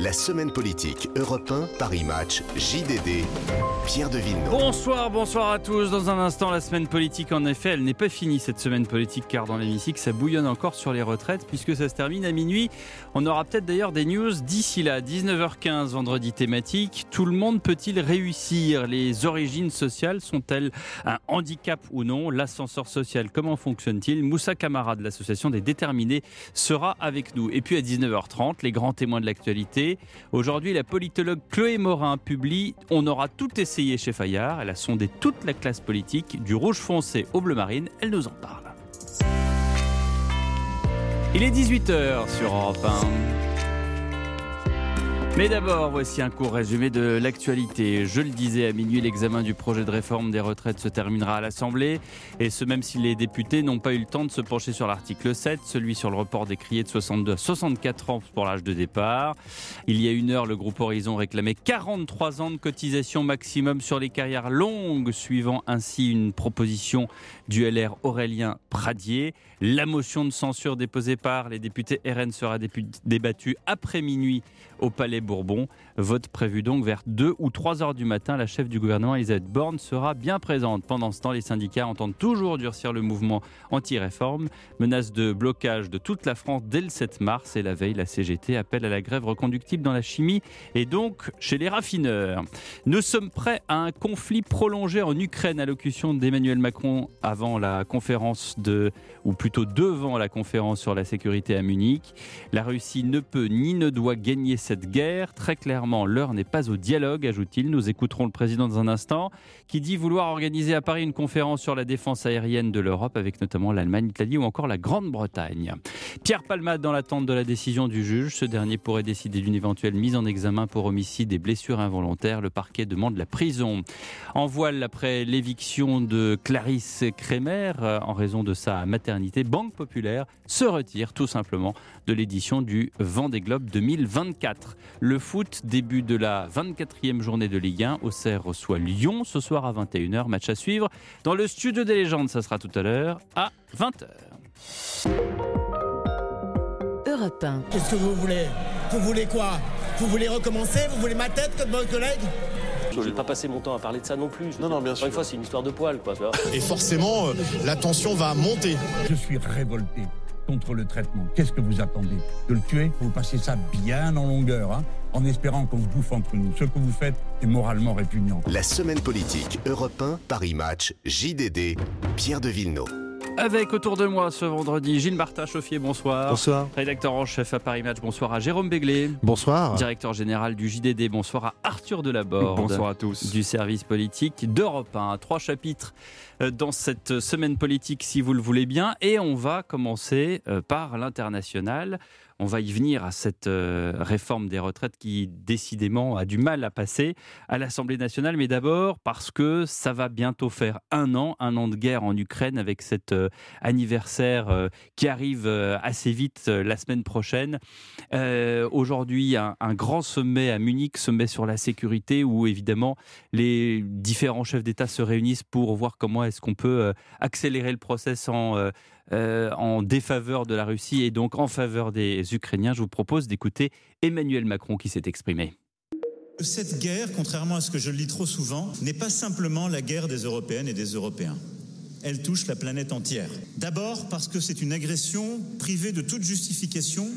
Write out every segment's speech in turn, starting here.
La semaine politique Europe 1, Paris Match, JDD, Pierre de Villeneuve. Bonsoir, bonsoir à tous. Dans un instant, la semaine politique, en effet, elle n'est pas finie cette semaine politique, car dans l'hémicycle, ça bouillonne encore sur les retraites, puisque ça se termine à minuit. On aura peut-être d'ailleurs des news d'ici là. 19h15, vendredi thématique. Tout le monde peut-il réussir? Les origines sociales sont-elles un handicap ou non? L'ascenseur social, comment fonctionne-t-il? Moussa Camara de l'association des déterminés sera avec nous. Et puis à 19h30, les grands témoins de l'actualité. Aujourd'hui, la politologue Chloé Morin publie On aura tout essayé chez Fayard. Elle a sondé toute la classe politique, du rouge foncé au bleu marine. Elle nous en parle. Il est 18h sur Europe 1. Mais d'abord, voici un court résumé de l'actualité. Je le disais, à minuit, l'examen du projet de réforme des retraites se terminera à l'Assemblée. Et ce, même si les députés n'ont pas eu le temps de se pencher sur l'article 7, celui sur le report des de 62 à 64 ans pour l'âge de départ. Il y a une heure, le groupe Horizon réclamait 43 ans de cotisation maximum sur les carrières longues, suivant ainsi une proposition du LR Aurélien Pradier. La motion de censure déposée par les députés RN sera débattue après minuit au Palais Bourbon. Vote prévu donc vers 2 ou 3 heures du matin. La chef du gouvernement, Elisabeth Borne, sera bien présente. Pendant ce temps, les syndicats entendent toujours durcir le mouvement anti-réforme. Menace de blocage de toute la France dès le 7 mars. Et la veille, la CGT appelle à la grève reconductible dans la chimie et donc chez les raffineurs. Nous sommes prêts à un conflit prolongé en Ukraine, allocution d'Emmanuel Macron avant la conférence de, ou plutôt devant la conférence sur la sécurité à Munich. La Russie ne peut ni ne doit gagner cette guerre. Très clairement, l'heure n'est pas au dialogue, ajoute-t-il. Nous écouterons le président dans un instant, qui dit vouloir organiser à Paris une conférence sur la défense aérienne de l'Europe, avec notamment l'Allemagne, l'Italie ou encore la Grande-Bretagne. Pierre Palmade dans l'attente de la décision du juge. Ce dernier pourrait décider d'une éventuelle mise en examen pour homicide et blessures involontaires. Le parquet demande la prison. En voile après l'éviction de Clarisse Kremer euh, en raison de sa maternité, Banque Populaire se retire tout simplement de l'édition du Vendée Globe 2024. Le foot, début de la 24e journée de Ligue 1. Auxerre reçoit Lyon ce soir à 21h. Match à suivre dans le studio des légendes. Ça sera tout à l'heure à 20h. Europe 1. Qu'est-ce que vous voulez? Vous voulez quoi? Vous voulez recommencer? Vous voulez ma tête comme votre collègue? Je vais pas passer mon temps à parler de ça non plus. Non, non, bien Encore sûr. une fois, c'est une histoire de poil, quoi. Et forcément, euh, la tension va monter. Je suis révolté contre le traitement. Qu'est-ce que vous attendez De le tuer Vous passez ça bien en longueur, hein, en espérant qu'on se bouffe entre nous. Ce que vous faites est moralement répugnant. La semaine politique Europe 1, Paris Match, JDD, Pierre de Villeneuve. Avec autour de moi ce vendredi Gilles Martin Chauffier, bonsoir. Bonsoir. Rédacteur en chef à Paris Match, bonsoir à Jérôme Béglé. Bonsoir. Directeur général du JDD, bonsoir à Arthur Delaborde. Bonsoir à tous. Du service politique d'Europe 1. Trois chapitres euh, dans cette semaine politique, si vous le voulez bien. Et on va commencer euh, par l'international. On va y venir à cette euh, réforme des retraites qui décidément a du mal à passer à l'Assemblée nationale, mais d'abord parce que ça va bientôt faire un an, un an de guerre en Ukraine avec cet euh, anniversaire euh, qui arrive assez vite la semaine prochaine. Aujourd'hui, un, grand sommet à Munich, sommet sur la sécurité, où évidemment les différents chefs d'État se réunissent pour voir comment est-ce qu'on peut accélérer le process en euh, en défaveur de la Russie et donc en faveur des Ukrainiens. Je vous propose d'écouter Emmanuel Macron qui s'est exprimé. Cette guerre, contrairement à ce que je lis trop souvent, n'est pas simplement la guerre des Européennes et des Européens. Elle touche la planète entière. D'abord parce que c'est une agression privée de toute justification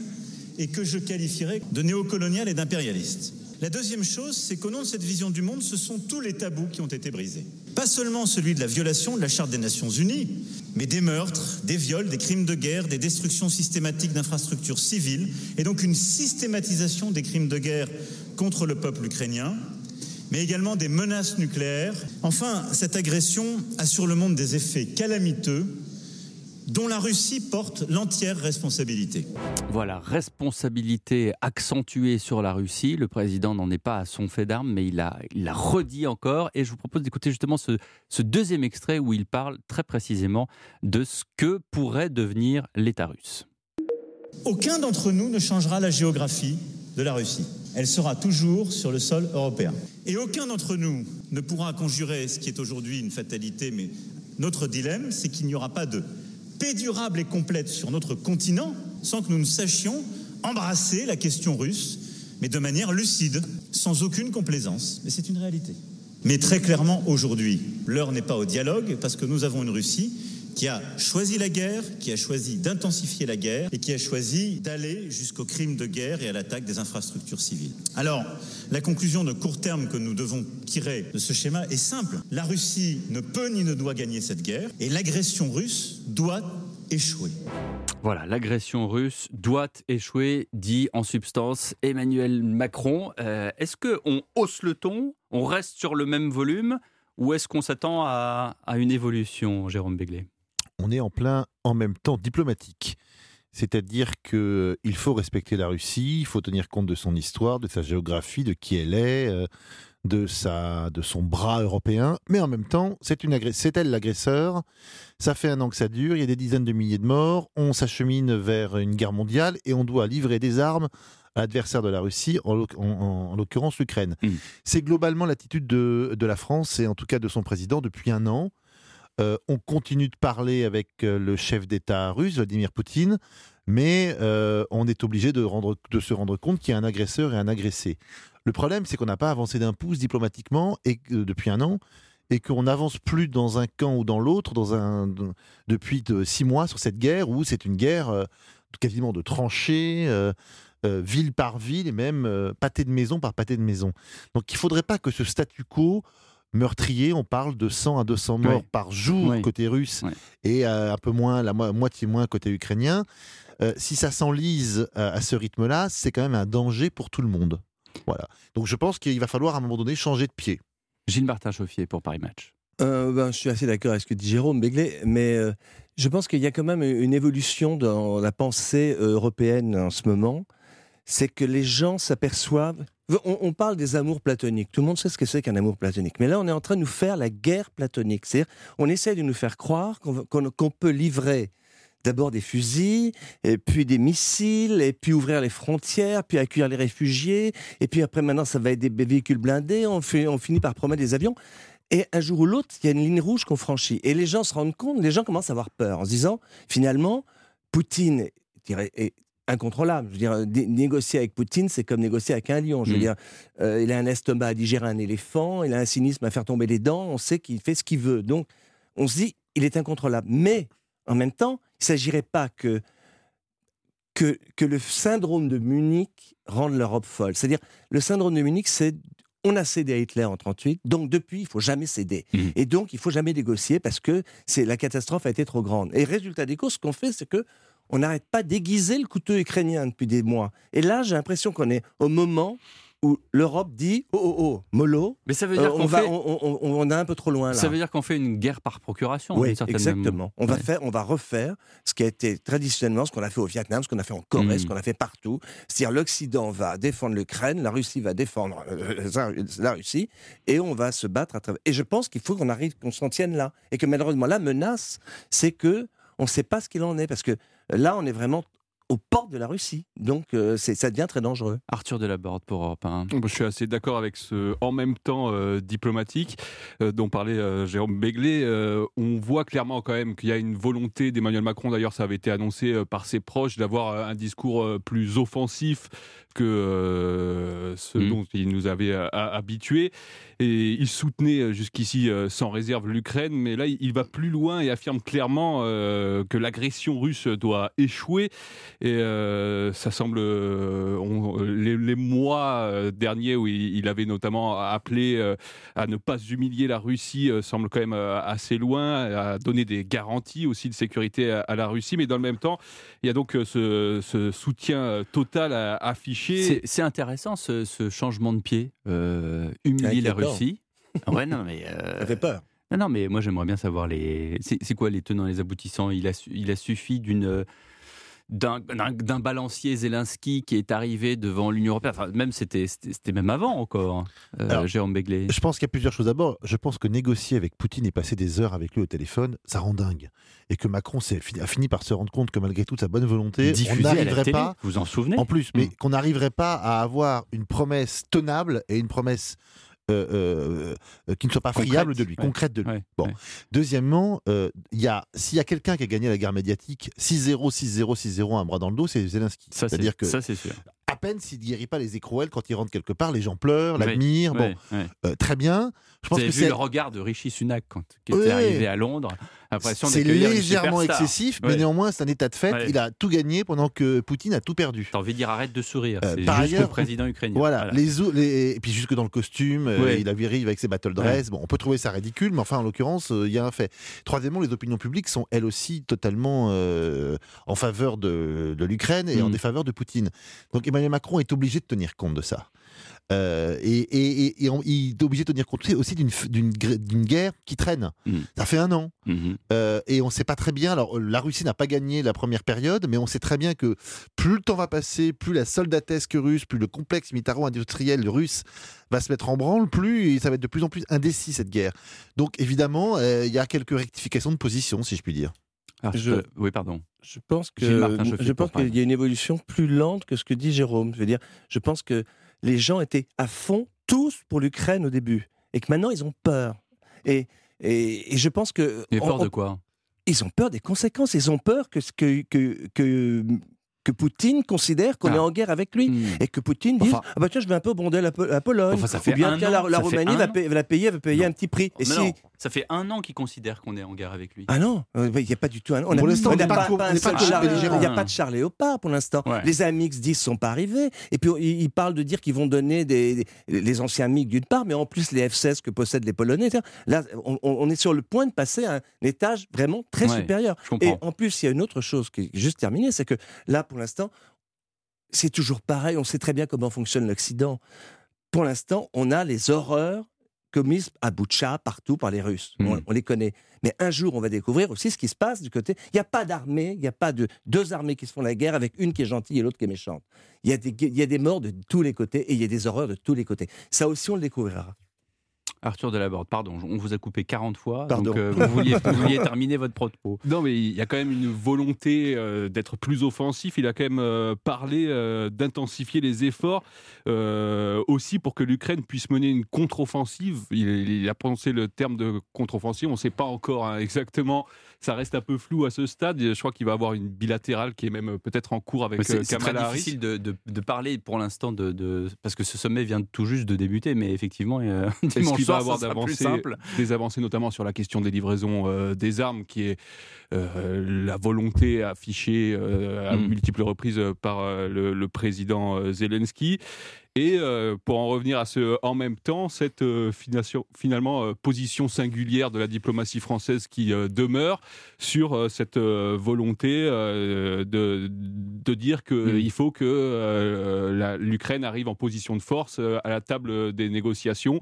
et que je qualifierais de néocoloniale et d'impérialiste. La deuxième chose, c'est qu'au nom de cette vision du monde, ce sont tous les tabous qui ont été brisés. Pas seulement celui de la violation de la Charte des Nations Unies, mais des meurtres, des viols, des crimes de guerre, des destructions systématiques d'infrastructures civiles, et donc une systématisation des crimes de guerre contre le peuple ukrainien, mais également des menaces nucléaires. Enfin, cette agression a sur le monde des effets calamiteux dont la Russie porte l'entière responsabilité. Voilà, responsabilité accentuée sur la Russie. Le président n'en est pas à son fait d'armes, mais il l'a il a redit encore. Et je vous propose d'écouter justement ce, ce deuxième extrait où il parle très précisément de ce que pourrait devenir l'État russe. Aucun d'entre nous ne changera la géographie de la Russie. Elle sera toujours sur le sol européen. Et aucun d'entre nous ne pourra conjurer ce qui est aujourd'hui une fatalité, mais notre dilemme, c'est qu'il n'y aura pas de paix durable et complète sur notre continent sans que nous ne sachions embrasser la question russe mais de manière lucide, sans aucune complaisance. Mais c'est une réalité. Mais très clairement, aujourd'hui, l'heure n'est pas au dialogue parce que nous avons une Russie qui a choisi la guerre, qui a choisi d'intensifier la guerre et qui a choisi d'aller jusqu'au crime de guerre et à l'attaque des infrastructures civiles. Alors, la conclusion de court terme que nous devons tirer de ce schéma est simple. La Russie ne peut ni ne doit gagner cette guerre et l'agression russe doit échouer. Voilà, l'agression russe doit échouer, dit en substance Emmanuel Macron. Euh, est-ce qu'on hausse le ton, on reste sur le même volume, ou est-ce qu'on s'attend à, à une évolution, Jérôme Béglé? On est en plein en même temps diplomatique. C'est-à-dire qu'il faut respecter la Russie, il faut tenir compte de son histoire, de sa géographie, de qui elle est, euh, de, sa, de son bras européen, mais en même temps, c'est, une c'est elle l'agresseur. Ça fait un an que ça dure, il y a des dizaines de milliers de morts, on s'achemine vers une guerre mondiale et on doit livrer des armes à l'adversaire de la Russie, en, l'occurrence l'Ukraine. Mmh. C'est globalement l'attitude de, de la France et en tout cas de son président depuis un an. Euh, on continue de parler avec euh, le chef d'État russe, Vladimir Poutine, mais euh, on est obligé de, se rendre compte qu'il y a un agresseur et un agressé. Le problème, c'est qu'on n'a pas avancé d'un pouce diplomatiquement depuis un an et qu'on n'avance plus dans un camp ou dans l'autre depuis six mois sur cette guerre où c'est une guerre quasiment de tranchées. ville par ville et même pâté de maison par pâté de maison. Donc il ne faudrait pas que ce statu quo meurtrier, on parle de 100 à 200 morts par jour côté russe et euh, un peu moins, la moitié moins côté ukrainien. Euh, si ça s'enlise euh, à ce rythme-là, c'est quand même un danger pour tout le monde. Voilà. Donc je pense qu'il va falloir à un moment donné changer de pied. Gilles Martin Chauffier pour Paris Match. Ben, je suis assez d'accord avec ce que dit Jérôme Béglé, mais je pense qu'il y a quand même une évolution dans la pensée européenne en ce moment. C'est que les gens s'aperçoivent on, parle des amours platoniques. Tout le monde sait ce que c'est qu'un amour platonique. Mais là, on est en train de nous faire la guerre platonique. C'est-à-dire, on essaie de nous faire croire qu'on peut livrer d'abord des fusils, puis des missiles, et puis ouvrir les frontières, puis accueillir les réfugiés, et puis après maintenant ça va être des véhicules blindés, on, on finit par promettre des avions. Et un jour ou l'autre, il y a une ligne rouge qu'on franchit. Et les gens se rendent compte, les gens commencent à avoir peur en se disant, finalement, Poutine est incontrôlable. Je veux dire, négocier avec Poutine, c'est comme négocier avec un lion. Je veux mm. dire, euh, il a un estomac à digérer un éléphant, il a un cynisme à faire tomber les dents, on sait qu'il fait ce qu'il veut. Donc, on se dit, il est incontrôlable. Mais, en même temps, il ne s'agirait pas que, que, que le syndrome de Munich rende l'Europe folle. C'est-à-dire, le syndrome de Munich, c'est on a cédé à Hitler en 38, donc depuis, il faut jamais céder. Mm. Et donc, il faut jamais négocier parce que c'est la catastrophe a été trop grande. Et résultat des courses, ce qu'on fait, c'est que on n'arrête pas d'aiguiser le couteau ukrainien depuis des mois. Et là, j'ai l'impression qu'on est au moment où l'Europe dit oh oh oh mollo mais ça veut dire euh, qu'on va on, est un peu trop loin là. Ça veut dire qu'on fait une guerre par procuration oui exactement. on va faire on va refaire ce qui a été traditionnellement ce qu'on a fait au Vietnam ce qu'on a fait en Corée ce hmm. qu'on a fait partout. C'est-à-dire l'Occident va défendre l'Ukraine la Russie va défendre euh, la Russie et on va se battre à travers et je pense qu'il faut qu'on arrive qu'on s'en tienne là. Et que malheureusement la menace c'est que on ne sait pas ce qu'il en est parce que Là, on est vraiment aux portes de la Russie. Donc euh, ça devient très dangereux. Arthur Delaborde pour Europe 1. Je suis assez d'accord avec ce en même temps euh, diplomatique euh, dont parlait Jérôme Béglé. on voit clairement quand même qu'il y a une volonté d'Emmanuel Macron, d'ailleurs ça avait été annoncé par ses proches, d'avoir un discours plus offensif que ce mmh. dont il nous avait habitués. Et il soutenait euh, jusqu'ici euh, sans réserve l'Ukraine, mais là, il va plus loin et affirme clairement euh, que l'agression russe doit échouer. Et ça semble, les, mois derniers où il, avait notamment appelé à ne pas humilier la Russie, semble quand même assez loin, à donner des garanties aussi de sécurité à, la Russie. Mais dans le même temps, il y a donc ce, soutien total affiché. C'est intéressant ce, changement de pied, humilier la Russie. Ouais, non, mais. Euh, Ça fait peur. Non, non, mais moi j'aimerais bien savoir les. C'est quoi les tenants, les aboutissants? Il a, il a suffi d'une d'un balancier Zelensky qui est arrivé devant l'Union européenne. Enfin, même c'était même avant encore, euh, Jérôme Begley. Je pense qu'il y a plusieurs choses. D'abord, je pense que négocier avec Poutine et passer des heures avec lui au téléphone, ça rend dingue. Et que Macron a fini par se rendre compte que malgré toute sa bonne volonté, on n'arriverait pas. Vous en souvenez? En plus, mais mm. qu'on n'arriverait pas à avoir une promesse tenable et une promesse euh, euh, qui ne soit pas friable de lui, concrète de lui. bon. Deuxièmement, euh, y a, s'il y a quelqu'un qui a gagné la guerre médiatique 6-0, 6-0, 6-0, un bras dans le dos, c'est Zelensky. C'est-à-dire que ça, c'est sûr peine s'il ne guérit pas les écrouelles quand il rentre quelque part. Les gens pleurent, l'admirent. oui, bon, oui. euh, très bien. Je pense Vous avez que vu le regard de Rishi Sunak quand qui était arrivé à Londres? L'impression c'est légèrement excessif, mais Ouais. néanmoins, c'est un état de fait. Ouais. Il a tout gagné pendant que Poutine a tout perdu. T'as envie de dire arrête de sourire. Euh, par juste ailleurs, le président ukrainien. Voilà, Les, et puis jusque dans le costume, euh, Ouais. il arrive avec ses battle dress. Bon, on peut trouver ça ridicule, mais enfin, en l'occurrence, euh, il y a un fait. Troisièmement, les opinions publiques sont elles aussi totalement euh, en faveur de, de l'Ukraine et en Mm. défaveur de Poutine. Donc Emmanuel Macron est obligé de tenir compte de ça. Euh, et, et- et- et on- il est obligé de tenir compte aussi d'une guerre qui traîne. Mm. Ça fait un an. Mhm. Euh, et on ne sait pas très bien. Alors, la Russie n'a pas gagné la première période, mais on sait très bien que plus le temps va passer, plus la soldatesque russe, plus le complexe militaro-industriel russe va se mettre en branle, plus ça va être de plus en plus indécis cette guerre. Donc, évidemment, euh, il y a quelques rectifications de position, si je puis dire. Alors, Je- Oui, pardon. Je pense que je pense qu'il y a une évolution plus lente que ce que dit Jérôme. Je veux dire, je pense que les gens étaient à fond tous pour l'Ukraine au début et que maintenant ils ont peur. Et et, et je pense que Et peur on- de quoi? Ils ont peur des conséquences. Ils ont peur que que que que que Poutine considère qu'on Ah. est en guerre avec lui Hmm. et que Poutine dise Enfin- ah bah tiens je vais un peu bonder la, la Pologne Enfin, ça ou fait bien an, la, Roumanie va, an. payer, va la payer va payer Non. un petit prix et Mais si ça fait un an qu'il considère qu'on est en guerre avec lui. ah non, euh, il n'y a pas du tout un. Pour l'instant, on n'a pas pas. Il n'y a pas de char léopard pour l'instant. Ouais. Les AMX 10 sont pas arrivés. Et puis, ils, parlent de dire qu'ils vont donner des, des- les anciens MiG d'une part, mais en plus les F-16 que possèdent les Polonais. etc. Là, on, est sur le point de passer à un étage vraiment très Ouais, supérieur. je comprends. Et en plus, il y a une autre chose qui est juste terminée, c'est que là, pour l'instant, c'est toujours pareil. On sait très bien comment fonctionne l'Occident. Pour l'instant, on a les horreurs commises à Boutcha, partout par les Russes. Mm. On, on les connaît. Mais un jour, on va découvrir aussi ce qui se passe du côté. Il n'y a pas d'armée, il n'y a pas de deux armées qui se font la guerre avec une qui est gentille et l'autre qui est méchante. Il y, a des, il y a des morts de tous les côtés et il y a des horreurs de tous les côtés. Ça aussi, on le découvrira. Arthur Delaborde, pardon, on vous a coupé 40 fois. Pardon. Donc, euh, vous, vouliez, vous vouliez terminer votre propos. Non, mais il y a quand même une volonté euh, d'être plus offensif. Il a quand même euh, parlé euh, d'intensifier les efforts euh, aussi pour que l'Ukraine puisse mener une contre-offensive. Il, il a prononcé le terme de contre-offensive. On ne sait pas encore hein, exactement. Ça reste un peu flou à ce stade. Je crois qu'il va avoir une bilatérale qui est même euh, peut-être en cours avec C'est euh, c'est très Kamala Harris. difficile de, de- de parler pour l'instant de, de- parce que ce sommet vient tout juste de débuter, mais effectivement, euh, dimanche qu'il va soir, avoir d'avancées- simple. des avancées, notamment sur la question des livraisons euh, des armes, qui est euh, la volonté affichée à Mm. multiples reprises par le, le président Zelensky. Et euh, pour en revenir à ce en même temps, cette euh, finalement euh, position singulière de la diplomatie française qui euh, demeure sur euh, cette euh, volonté euh, de, de dire qu'il Mm. faut que euh, l'Ukraine arrive en position de force euh, à la table des négociations.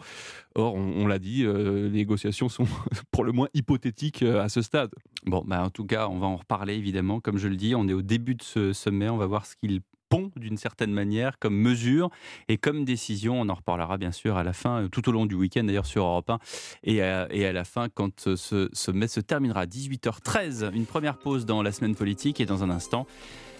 Or, on, on l'a dit, euh, les négociations sont pour le moins hypothétiques euh, à ce stade. Bon, bah, en tout cas, on va en reparler évidemment. Comme je le dis, on est au début de ce sommet. On va voir ce qu'il pond d'une certaine manière comme mesure et comme décision. On en reparlera bien sûr à la fin, euh, tout au long du week-end d'ailleurs sur Europe 1 et à, et à la fin quand euh, ce sommet se terminera à 18h13. Une première pause dans la semaine politique et dans un instant.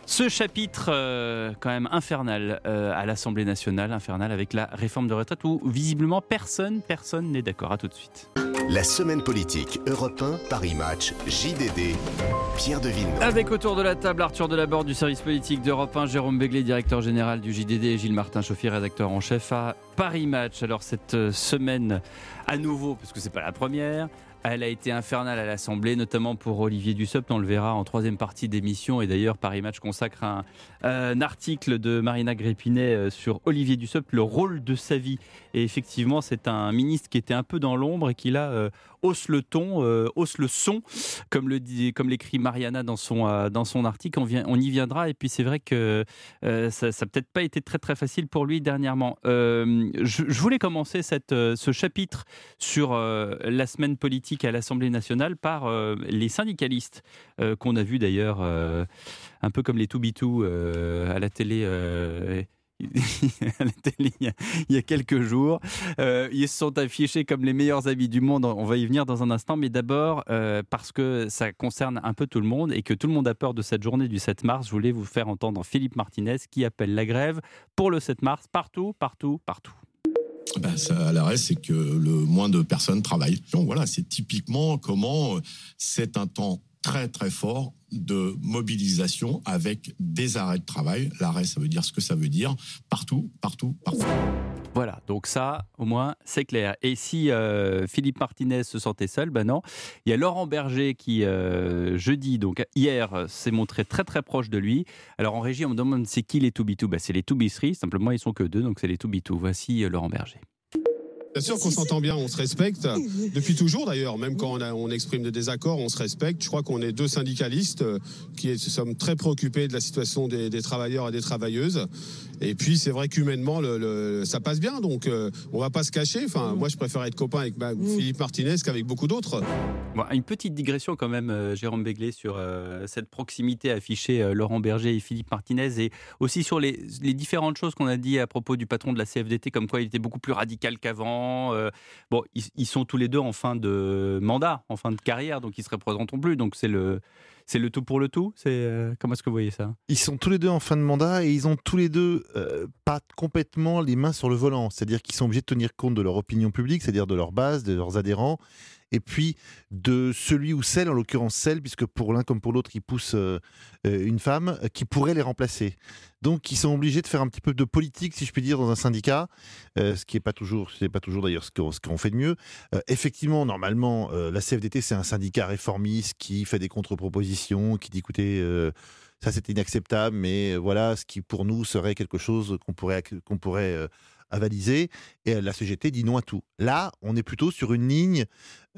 Ce chapitre euh, quand même infernal euh, à l'Assemblée nationale, infernal avec la réforme de retraite où visiblement personne, personne n'est d'accord. À tout de suite. La semaine politique Europe 1, Paris Match, JDD, Pierre de. Avec autour de la table Arthur Delaborde du service politique d'Europe 1, Jérôme Béglé, directeur général du JDD, et Gilles Martin Chauffier, rédacteur en chef à Paris Match. Alors cette euh, semaine, à nouveau, parce que c'est pas la première, elle a été infernale à l'Assemblée, notamment pour Olivier Dussopt. On le verra en troisième partie d'émission. Et d'ailleurs, Paris Match consacre un, article de Marina Grépinet euh, sur Olivier Dussopt, le rôle de sa vie. Et effectivement, c'est un ministre qui était un peu dans l'ombre et qui là euh, hausse le ton, euh, hausse le son, comme le dit, comme l'écrit Mariana dans son euh, dans son article. On, vient, on y viendra. Et puis c'est vrai que euh, ça, n'a peut-être pas été très très facile pour lui dernièrement. Euh, je, voulais commencer cette, ce chapitre sur la semaine politique à l'Assemblée nationale par les syndicalistes qu'on a vu d'ailleurs un peu comme les 2B2 euh, à la télé. il y a, quelques jours. Euh, ils se sont affichés comme les meilleurs amis du monde. On va y venir dans un instant. Mais d'abord, euh, parce que ça concerne un peu tout le monde et que tout le monde a peur de cette journée du 7 mars, je voulais vous faire entendre Philippe Martinez qui appelle la grève pour le 7 mars partout, partout, partout. Ben, ça, à c'est que le moins de personnes travaillent. Donc voilà, c'est typiquement comment euh, c'est un temps très très fort de mobilisation avec des arrêts de travail. L'arrêt, ça veut dire ce que ça veut dire, partout, partout, partout. Voilà, donc ça, au moins, c'est clair. Et si euh, Philippe Martinez se sentait seul, ben non. Il y a Laurent Berger qui, euh, jeudi, donc hier, s'est montré très très proche de lui. Alors en régie, on me demande c'est qui les 2B2 ben, C'est les 2B3, simplement ils sont que deux, donc c'est les 2B2. Voici euh, Laurent Berger. Bien sûr qu'on s'entend bien, on se respecte. Depuis toujours d'ailleurs, même quand on, a- on exprime des désaccords, on se respecte. Je crois qu'on est deux syndicalistes euh, qui sommes très préoccupés de la situation des, des travailleurs et des travailleuses. Et puis c'est vrai qu'humainement, le, le- ça passe bien, donc euh, on va pas se cacher. Enfin, moi je préfère être copain avec ma- Philippe Martinez qu'avec beaucoup d'autres. Bon, une petite digression quand même, euh, Jérôme Béglé, sur euh, cette proximité affichée euh, Laurent Berger et Philippe Martinez, et aussi sur les, les différentes choses qu'on a dit à propos du patron de la CFDT, comme quoi il était beaucoup plus radical qu'avant. Euh, bon, ils, sont tous les deux en fin de mandat, en fin de carrière, donc ils se représenteront plus. Donc c'est le, c'est le tout pour le tout. C'est euh, comment est-ce que vous voyez ça? Ils sont tous les deux en fin de mandat et ils ont tous les deux euh, pas complètement les mains sur le volant. C'est-à-dire qu'ils sont obligés de tenir compte de leur opinion publique, c'est-à-dire de leur base, de leurs adhérents, et puis de celui ou celle, en l'occurrence celle, puisque pour l'un comme pour l'autre, ils poussent euh, une femme euh, qui pourrait les remplacer. Donc ils sont obligés de faire un petit peu de politique, si je puis dire, dans un syndicat, euh, ce qui n'est pas toujours, c'est pas toujours d'ailleurs ce qu'on fait de mieux. Effectivement, normalement, la CFDT c'est un syndicat réformiste qui fait des contre-propositions, qui dit écoutez. ça c'est inacceptable, mais voilà ce qui pour nous serait quelque chose qu'on pourrait, qu'on pourrait avaliser. Et la CGT dit non à tout. Là, on est plutôt sur une ligne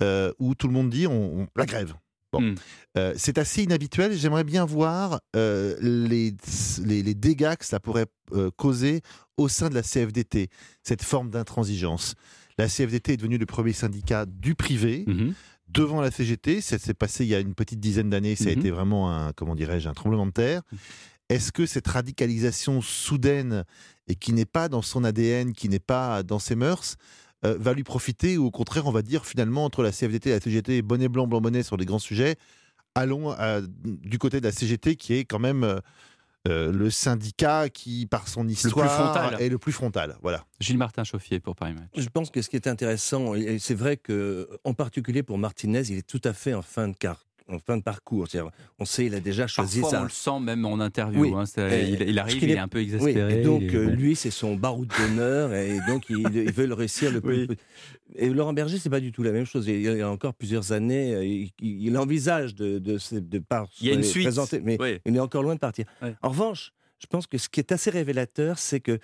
euh, où tout le monde dit on, on- la grève. Bon. Hmm. Euh, c'est assez inhabituel. J'aimerais bien voir euh, les, les, les dégâts que ça pourrait causer au sein de la CFDT, cette forme d'intransigeance. La CFDT est devenue le premier syndicat du privé Mhm. devant la CGT. Ça s'est passé il y a une petite dizaine d'années. Ça a Mhm. été vraiment un, comment dirais-je, un tremblement de terre. Est-ce que cette radicalisation soudaine et qui n'est pas dans son ADN, qui n'est pas dans ses mœurs, euh, va lui profiter ou au contraire, on va dire finalement entre la CFDT et la CGT, bonnet blanc, blanc bonnet sur les grands sujets, allons du côté de la CGT qui est quand même euh, euh, le syndicat qui, par son histoire, est le plus frontal. Voilà. Gilles Martin Chauffier pour Paris Match. Je pense que ce qui est intéressant, et c'est vrai que, en particulier pour Martinez, il est tout à fait en fin de, car- en fin de parcours. On sait, il a déjà choisi Parfois, ça. on le sent même en interview. Oui. hein, Et- il, arrive, il est est- un peu Oui, exaspéré. et donc euh, bon. lui, c'est son baroud d'honneur, et donc il, veut le réussir le plus. Oui. Et Laurent Berger, c'est pas du tout la même chose. Il y a encore plusieurs années, euh, il, envisage de, de, se- de par Il y a une suite. présenter, mais il est encore loin de partir. En revanche, je pense que ce qui est assez révélateur, c'est que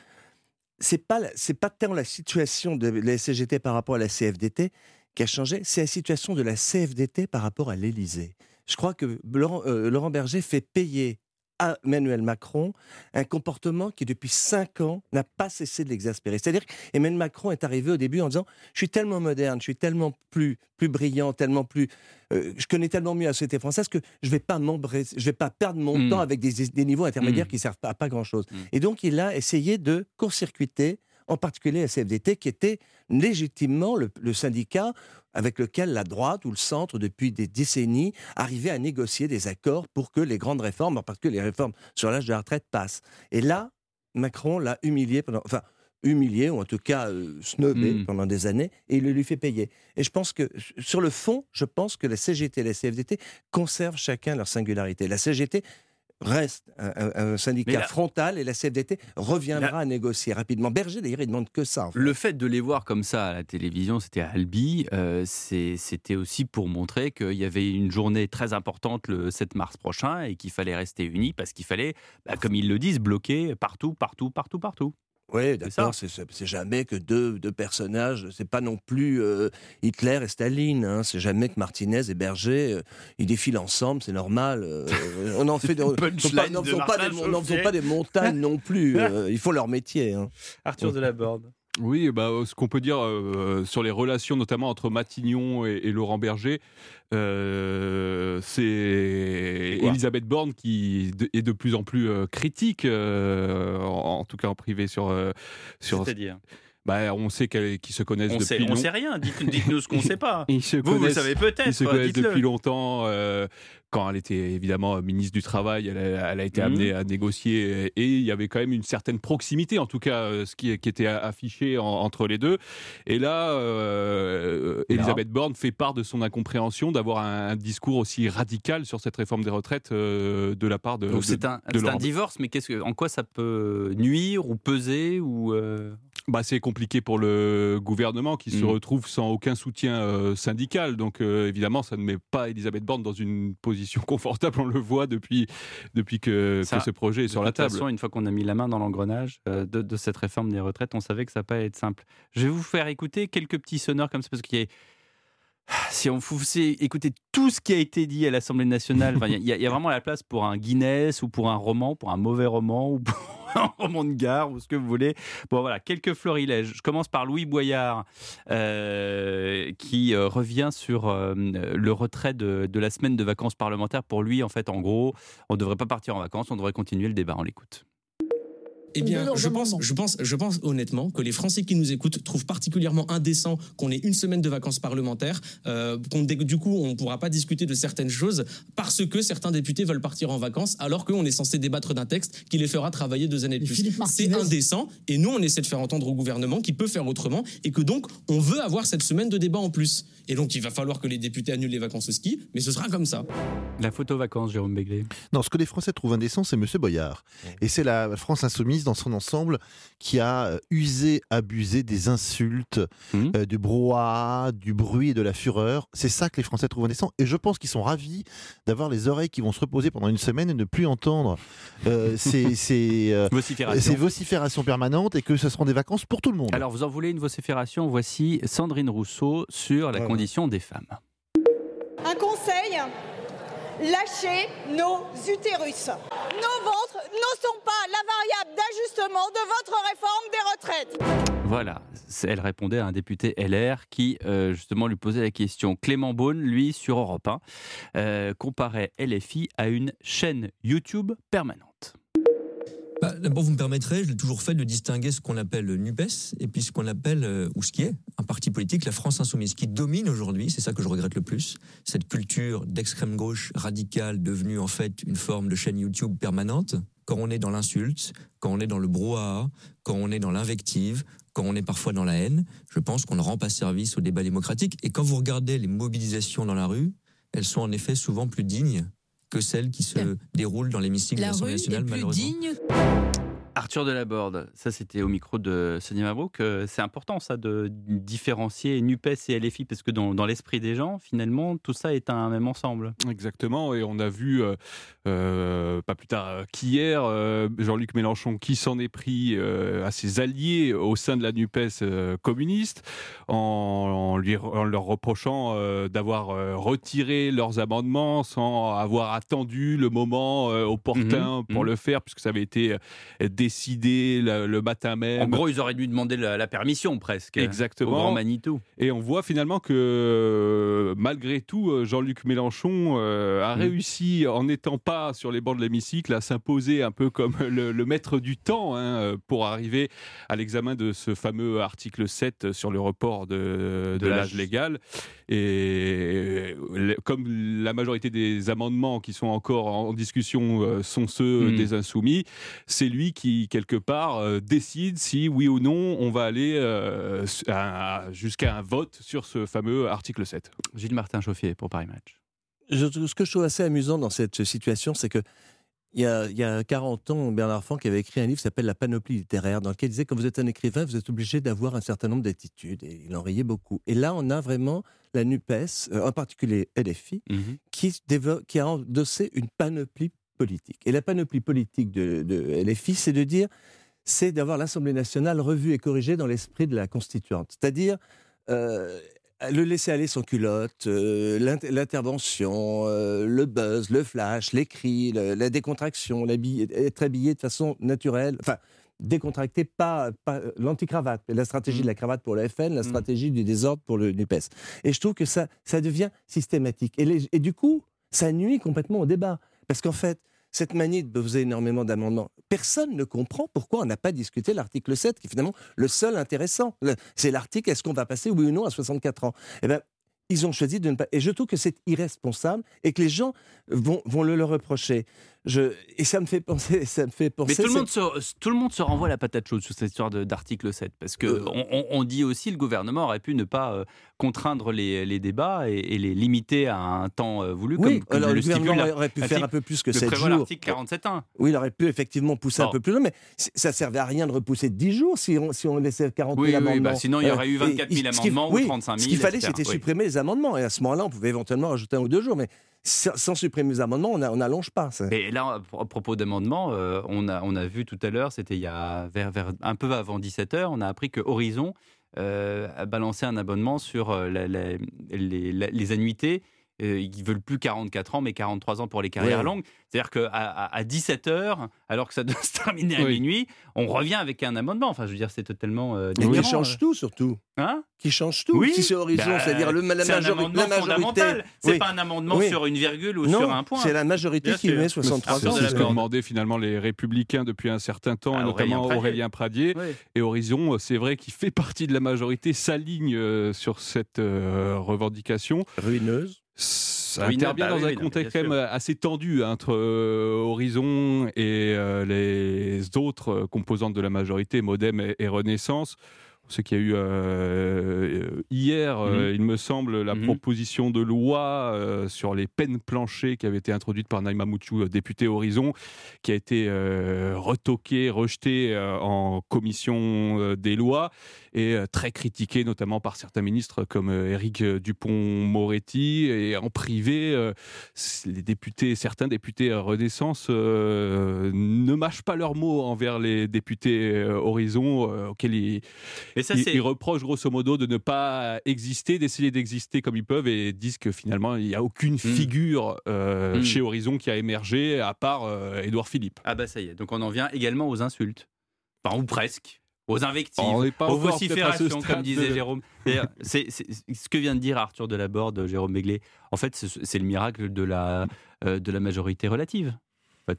c'est pas c'est pas tant la situation de la CGT par rapport à la CFDT qui a changé, c'est la situation de la CFDT par rapport à l'Élysée. Je crois que Laurent, euh, Laurent Berger fait payer à Emmanuel Macron un comportement qui, depuis cinq ans, n'a pas cessé de l'exaspérer. C'est-à-dire qu'Emmanuel Macron est arrivé au début en disant Je suis tellement moderne, je suis tellement plus, plus brillant, tellement plus. euh, je connais tellement mieux la société française que je ne vais pas je vais pas perdre mon Mm. temps avec des, des niveaux intermédiaires Mm. qui ne servent pas à pas grand-chose. Mm. Et donc, il a essayé de court-circuiter, en particulier la CFDT, qui était légitimement le, le syndicat avec lequel la droite ou le centre, depuis des décennies, arrivait à négocier des accords pour que les grandes réformes, en particulier les réformes sur l'âge de la retraite, passent. Et là, Macron l'a humilié pendant. Enfin, humilié, ou en tout cas euh, snobé Mm. pendant des années, et il le lui fait payer. Et je pense que, sur le fond, je pense que la CGT et la CFDT conservent chacun leur singularité. La CGT reste un, syndicat frontal et la CFDT reviendra à négocier rapidement. Berger, d'ailleurs, il demande que ça. en fait. Le fait de les voir comme ça à la télévision, c'était à Albi, euh, c'était aussi pour montrer qu'il y avait une journée très importante le 7 mars prochain et qu'il fallait rester unis parce qu'il fallait, bah, comme ils le disent, bloquer partout, partout, partout, partout. Oui, d'accord, c'est- jamais que deux, deux personnages, c'est pas non plus euh, Hitler et Staline, hein, c'est jamais que Martinez et Berger, euh, ils défilent ensemble, c'est normal. euh, on en fait des, n'en de faisons pas des, montagnes non plus, euh, il faut leur métier. hein. Arthur Delaborde. Oui, bah, ce qu'on peut dire euh, sur les relations, notamment entre Matignon et, et Laurent Berger, euh, c'est Elisabeth Borne qui de- est de plus en plus euh, critique, euh, en, en tout cas en privé sur. euh, sur C'est-à-dire? Bah, on sait qu'ils se connaissent On depuis sait, on sait rien. Dites- Dites-nous ce qu'on ne sait pas. Ils se Vous, vous savez peut-être. Ils se connaissent depuis longtemps. euh, quand elle était évidemment ministre du Travail, elle a, elle a été Mhm. amenée à négocier et il y avait quand même une certaine proximité, en tout cas, euh, ce qui, qui était affiché en- entre les deux. Et là, euh, Elisabeth Borne fait part de son incompréhension d'avoir un, un discours aussi radical sur cette réforme des retraites euh, de la part de. Donc c'est un, divorce, mais que, en quoi ça peut nuire ou peser ou euh, Bah, c'est compliqué pour le gouvernement qui se Mm. retrouve sans aucun soutien euh, syndical. Donc euh, évidemment, ça ne met pas Elisabeth Borne dans une position confortable. On le voit depuis, depuis que, Ça, que ce projet est sur de la toute table. façon, une fois qu'on a mis la main dans l'engrenage euh, de, de cette réforme des retraites, on savait que ça pas être simple. Je vais vous faire écouter quelques petits sonores comme ça parce qu'il y a si on faisait écouter tout ce qui a été dit à l'Assemblée nationale, enfin, il y, a- il y a vraiment la place pour un Guinness ou pour un roman, pour un mauvais roman ou pour un roman de gare ou ce que vous voulez. Bon voilà, quelques florilèges. Je commence par Louis Boyard euh, qui euh, revient sur euh, le retrait de, de la semaine de vacances parlementaires. Pour lui, en fait, en gros, on ne devrait pas partir en vacances, on devrait continuer le débat. On l'écoute. Eh bien, je pense, je, pense, je pense honnêtement que les Français qui nous écoutent trouvent particulièrement indécent qu'on ait une semaine de vacances parlementaires, euh, qu'on du coup on ne pourra pas discuter de certaines choses parce que certains députés veulent partir en vacances alors qu'on est censé débattre d'un texte qui les fera travailler deux années de plus. C'est indécent et nous on essaie de faire entendre au gouvernement qui peut faire autrement et que donc on veut avoir cette semaine de débat en plus. Et donc il va falloir que les députés annulent les vacances au ski, mais ce sera comme ça. La photo vacances, Jérôme Béglé. Non, ce que les Français trouvent indécent, c'est Monsieur Boyard. Et c'est la France insoumise dans son ensemble qui a euh, usé, abusé des insultes, Mmh. euh, du brouhaha, du bruit et de la fureur. C'est ça que les Français trouvent indécent. Et je pense qu'ils sont ravis d'avoir les oreilles qui vont se reposer pendant une semaine et ne plus entendre euh, ces, ces, euh, Vociférations. ces vociférations permanentes et que ce seront des vacances pour tout le monde. Alors, vous en voulez une vocifération? Voici Sandrine Rousseau sur la des femmes. Un conseil lâchez nos utérus. Nos ventres ne sont pas la variable d'ajustement de votre réforme des retraites. Voilà, elle répondait à un député LR qui euh, justement lui posait la question. Clément Beaune, lui, sur Europe 1, euh, comparait LFI à une chaîne YouTube permanente. Bah, D'abord, vous me permettrez, je l'ai toujours fait, de distinguer ce qu'on appelle le NUPES et puis ce qu'on appelle, euh, ou ce qui est, un parti politique, la France Insoumise, qui domine aujourd'hui, c'est ça que je regrette le plus, cette culture d'extrême gauche radicale devenue en fait une forme de chaîne YouTube permanente, quand on est dans l'insulte, quand on est dans le brouhaha, quand on est dans l'invective, quand on est parfois dans la haine, je pense qu'on ne rend pas service au débat démocratique. Et quand vous regardez les mobilisations dans la rue, elles sont en effet souvent plus dignes que celles qui se déroulent dans l'hémicycle de La l'Assemblée nationale, malheureusement. digne. Arthur Delaborde, ça c'était au micro de Sonia Mabrouk. Euh, C'est important ça de différencier NUPES et LFI parce que dans, dans l'esprit des gens, finalement, tout ça est un même ensemble. Exactement, et on a vu, euh, euh, pas plus tard qu'hier, euh, Jean-Luc Mélenchon qui s'en est pris euh, à ses alliés au sein de la NUPES communiste, en, en lui, en leur reprochant d'avoir retiré leurs amendements sans avoir attendu le moment opportun Mhm, pour mhm. le faire, puisque ça avait été euh, décidé le, le matin même. En gros, ils auraient dû demander la, la permission presque. Exactement. Au grand Manitou. Et on voit finalement que euh, malgré tout, euh, Jean-Luc Mélenchon euh, a Mm. réussi, en n'étant pas sur les bancs de l'hémicycle, à s'imposer un peu comme le, le maître du temps hein, pour arriver à l'examen de ce fameux article 7 sur le report de, de De l'âge. l'âge légal. Et euh, comme la majorité des amendements qui sont encore en discussion euh, sont ceux Mm. des insoumis, c'est lui qui, quelque part, euh, décide si, oui ou non, on va aller euh, jusqu'à un vote sur ce fameux article 7. Gilles Martin Chauffier pour Paris Match. Je- ce que je trouve assez amusant dans cette situation, c'est que il y, a, il y a 40 ans, Bernard Franck avait écrit un livre qui s'appelle La panoplie littéraire, dans lequel il disait que quand vous êtes un écrivain, vous êtes obligé d'avoir un certain nombre d'attitudes, et il en riait beaucoup. Et là, on a vraiment la NUPES, euh, en particulier LFI, Mhm. qui, a endossé une panoplie politique. Et la panoplie politique de, de LFI, c'est de dire, c'est d'avoir l'Assemblée nationale revue et corrigée dans l'esprit de la constituante. C'est-à-dire, euh, le laisser aller sans culotte, euh, l'int- l'intervention, euh, le buzz, le flash, les cris, le- la décontraction, être habillé de façon naturelle, enfin décontracté, pas, pas l'anti-cravate, la stratégie de la cravate pour le FN, la stratégie du désordre pour le NUPES. Et je trouve que ça, ça devient systématique. Et, les- et du coup, ça nuit complètement au débat. Parce qu'en fait, cette manie de poser énormément d'amendements. Personne ne comprend pourquoi on n'a pas discuté l'article 7, qui est finalement le seul intéressant. C'est l'article est-ce qu'on va passer oui ou non à 64 ans? Eh bien, ils ont choisi de ne pas. Et je trouve que c'est irresponsable et que les gens vont, vont le leur reprocher. Je, et ça me fait penser, ça me fait penser. Mais tout le, monde se, tout le monde se renvoie la patate chaude sur cette histoire d'article 7. Parce que Euh. on, on dit aussi le gouvernement aurait pu ne pas euh, contraindre les, les débats et, et les limiter à un temps euh, voulu. Oui, comme, comme alors le gouvernement aurait pu faire un peu plus que le 7 prévoit jours. l'article 47.1. Oui, il aurait pu effectivement pousser un peu plus loin, mais ça servait à rien de repousser de 10 jours si on, si on laissait 40 Oui, 000 oui, amendements. bah, sinon, il y aurait eu Et 24 000 ce qu'il- amendements ou oui, 35 000, Ce qu'il fallait, c'était supprimer les amendements. Et à ce moment-là, on pouvait éventuellement rajouter un ou deux jours. Mais sans, supprimer les amendements, on n'allonge pas. ça. Et là, à pro- à propos d'amendements, euh, on, a, on a vu tout à l'heure, c'était vers, un peu avant 17h, on a appris que Horizon euh, a balancé un abonnement sur euh, les annuités. Euh, ils veulent plus 44 ans, mais 43 ans pour les carrières Ouais. longues. C'est-à-dire qu'à à, à 17h, alors que ça doit se terminer à Oui. minuit, on revient avec un amendement. Enfin, je veux dire, c'est totalement euh, délirant, qui change euh. tout, surtout. Hein? Qui change tout. Oui. Si c'est Horizon, Bah, c'est-à-dire le, la, c'est un majori- amendement la majorité. fondamental. C'est Oui. pas un amendement Oui. sur une virgule ou Non, sur un point. C'est la majorité Bien qui sûr. met 63 Sur ans. C'est ce que demandaient finalement les Républicains depuis un certain temps, Ah, notamment Aurélien Aurélien Pradier. Oui. Et Horizon, euh, c'est vrai qu'il fait partie de la majorité, s'aligne euh, sur cette euh, revendication. Ruineuse. Ça intervient bah dans oui, un non, contexte quand même assez tendu entre euh, Horizon et euh, les autres euh, composantes de la majorité, Modem et, et Renaissance. Sait qu'il y a eu euh, hier, euh, Mhm. il me semble, la Mhm. proposition de loi euh, sur les peines planchées qui avait été introduite par Naïma Mouchou, euh, député Horizon, qui a été euh, retoquée, rejetée euh, en commission euh, des lois et euh, très critiquée notamment par certains ministres comme euh, Éric Dupont-Moretti et en privé euh, les députés certains députés euh, Renaissance euh, ne mâchent pas leurs mots envers les députés euh, Horizon euh, auxquels ils, Et ça, ils- reprochent grosso modo de ne pas exister d'essayer d'exister comme ils peuvent et disent que finalement il n'y a aucune figure euh, Mm. chez Horizon qui a émergé à part euh, Édouard Philippe Ah bah ça y est, donc on en vient également aux insultes. Enfin, ou presque. Aux invectives, On n'est pas aux vociférations, comme disait de- Jérôme. C'est c'est- ce que vient de dire Arthur Delaborde, Jérôme Béglé. En fait, c'est c'est le miracle de la, euh, de la majorité relative.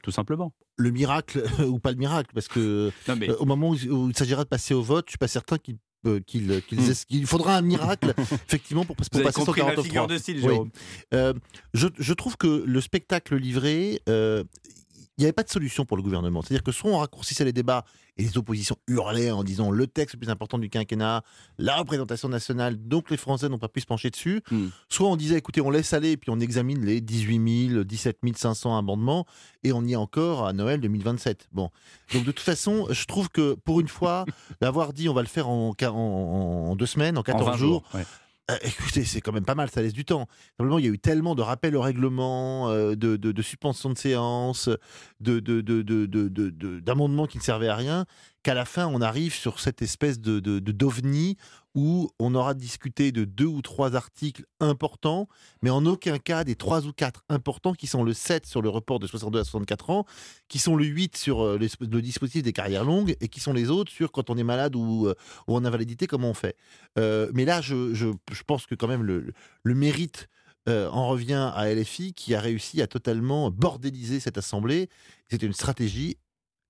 Tout simplement. Le miracle ou pas le miracle, parce que Non, mais- euh, au moment où, où il s'agira de passer au vote, je suis pas certain qu'il euh, qu'il qu'il Hmm. qu'il faudra un miracle effectivement pour, pour Vous avez passer compris ma 149.3. figure de style, Oui. Jérôme. Euh, je, je trouve que le spectacle livré, euh, il n'y avait pas de solution pour le gouvernement. C'est-à-dire que soit on raccourcissait les débats et les oppositions hurlaient en disant le texte le plus important du quinquennat, la représentation nationale, donc les Français n'ont pas pu se pencher dessus, Hmm. soit on disait écoutez, on laisse aller et puis on examine les 18 000, 17 500 amendements et on y est encore à Noël 2027. Bon. Donc de toute façon, je trouve que pour une fois, d'avoir dit on va le faire en, en- en- en deux semaines, en 14 20 jours, jours, ouais. Euh, écoutez, c'est quand même pas mal, ça laisse du temps. Simplement, il y a eu tellement de rappels au règlement, euh, de, de, de suspensions de séance, de, de, de, de- de- de- de- d'amendements qui ne servaient à rien, qu'à la fin, on arrive sur cette espèce de d'ovni où on aura discuté de deux ou trois articles importants, mais en aucun cas des trois ou quatre importants qui sont le 7 sur le report de 62 à 64 ans, qui sont le 8 sur euh, le dispositif des carrières longues et qui sont les autres sur quand on est malade ou, euh, en invalidité, comment on fait. Euh, mais là, je, pense que quand même le, mérite en revient à LFI qui a réussi à totalement bordéliser cette assemblée. C'était une stratégie.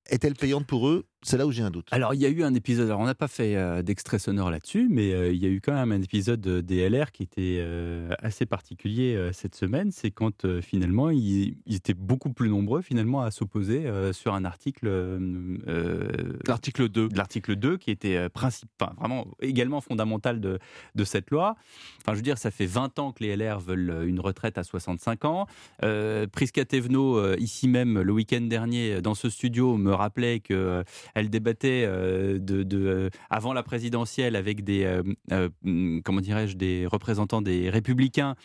Est-elle payante pour eux? C'est là où j'ai un doute. Alors, il y a eu un épisode, alors on n'a pas fait euh, d'extrait sonore là-dessus, mais euh, il y a eu quand même un épisode de DLR qui était euh, assez particulier euh, cette semaine. C'est quand euh, finalement, ils, ils étaient beaucoup plus nombreux finalement à s'opposer euh, sur un article. l'article 2. L'article 2 qui était euh, principe, enfin, vraiment également fondamental de, de cette loi. Enfin, je veux dire, ça fait 20 ans que les LR veulent euh, une retraite à 65 ans. Euh, Prisca Thévenot, euh, ici même, le week-end dernier, dans ce studio, me rappelait que euh, elle débattait euh, euh, avant la présidentielle avec des euh, comment dirais-je des représentants des républicains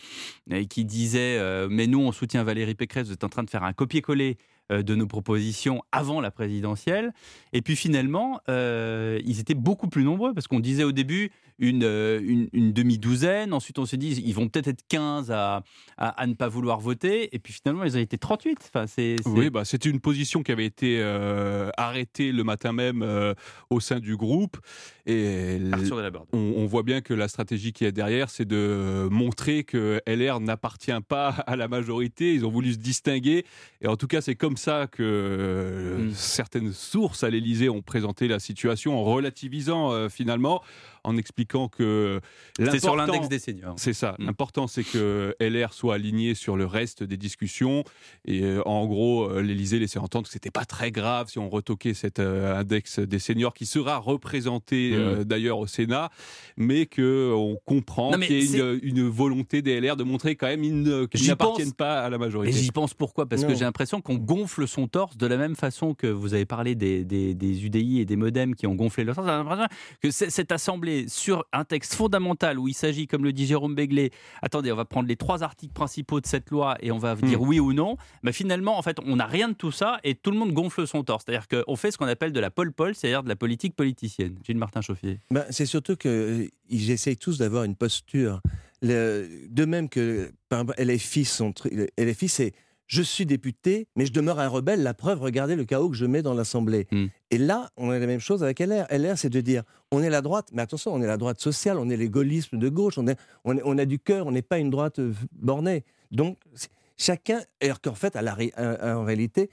qui disaient mais nous on soutient Valérie Pécresse vous êtes en train de faire un copier-coller de nos propositions avant la présidentielle et puis finalement euh, ils étaient beaucoup plus nombreux parce qu'on disait au début une, euh, une, une demi-douzaine ensuite on s'est dit ils vont peut-être être 15 à, à, à ne pas vouloir voter et puis finalement ils ont été 38 enfin, c'est, Oui, bah, c'était une position qui avait été euh, arrêtée le matin même euh, au sein du groupe. Et l- Arthur Delaborde. on, on voit bien que la stratégie qui est derrière, c'est de montrer que LR n'appartient pas à la majorité. Ils ont voulu se distinguer. Et en tout cas, c'est comme comme ça que euh, certaines sources à l'Élysée ont présenté la situation en relativisant euh, finalement en expliquant que C'est sur l'index des seniors. C'est ça. L'important, c'est que LR soit aligné sur le reste des discussions. Et euh, en gros, euh, l'Élysée laissait entendre que c'était pas très grave si on retoquait cet euh, index des seniors qui sera représenté euh, d'ailleurs au Sénat, mais que on comprend qu'il y ait c'est- une, une volonté des LR de montrer quand même qu'ils n'appartiennent pense. pas à la Et majorité. j'y pense pourquoi? Parce que j'ai l'impression qu'on gonfle son torse de la même façon que vous avez parlé des, des, des UDI et des modems qui ont gonflé leur torse. J'ai l'impression que cette assemblée, sur un texte fondamental où il s'agit, comme le dit Jérôme Béglé, attendez, on va prendre les trois articles principaux de cette loi et on va dire oui ou non, mais finalement, en fait, on n'a rien de tout ça et tout le monde gonfle son torse. C'est-à-dire qu'on fait ce qu'on appelle de la pol-pol, c'est-à-dire de la politique politicienne. Gilles Martin Chauffier. Ben, c'est surtout qu'ils essayent tous d'avoir une posture. Le- de même que, par exemple, LFI, son tru- LFI c'est je suis député, mais je demeure un rebelle. La preuve, regardez le chaos que je mets dans l'Assemblée. Et là, on a la même chose avec LR. LR, c'est de dire on est la droite, mais attention, on est la droite sociale, on est les gaullismes de gauche, on, est, on, est- on a du cœur, on n'est pas une droite bornée. Donc, chacun, alors qu'en fait, à la à- en réalité,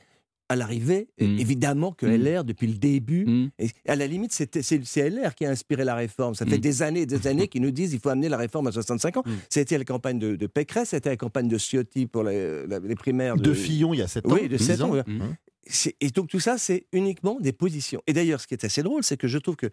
à l'arrivée, évidemment que LR, depuis le début, et à la limite, c'était- c'est LR qui a inspiré la réforme. Ça fait des années et des années qu'ils nous disent il faut amener la réforme à 65 ans. C'était la campagne de, de Pécresse, c'était la campagne de Ciotti pour les, primaires. De Fillon, il y a sept ans, Oui, de dix 7 ans. Et donc tout ça, c'est uniquement des positions. Et d'ailleurs, ce qui est assez drôle, c'est que je trouve que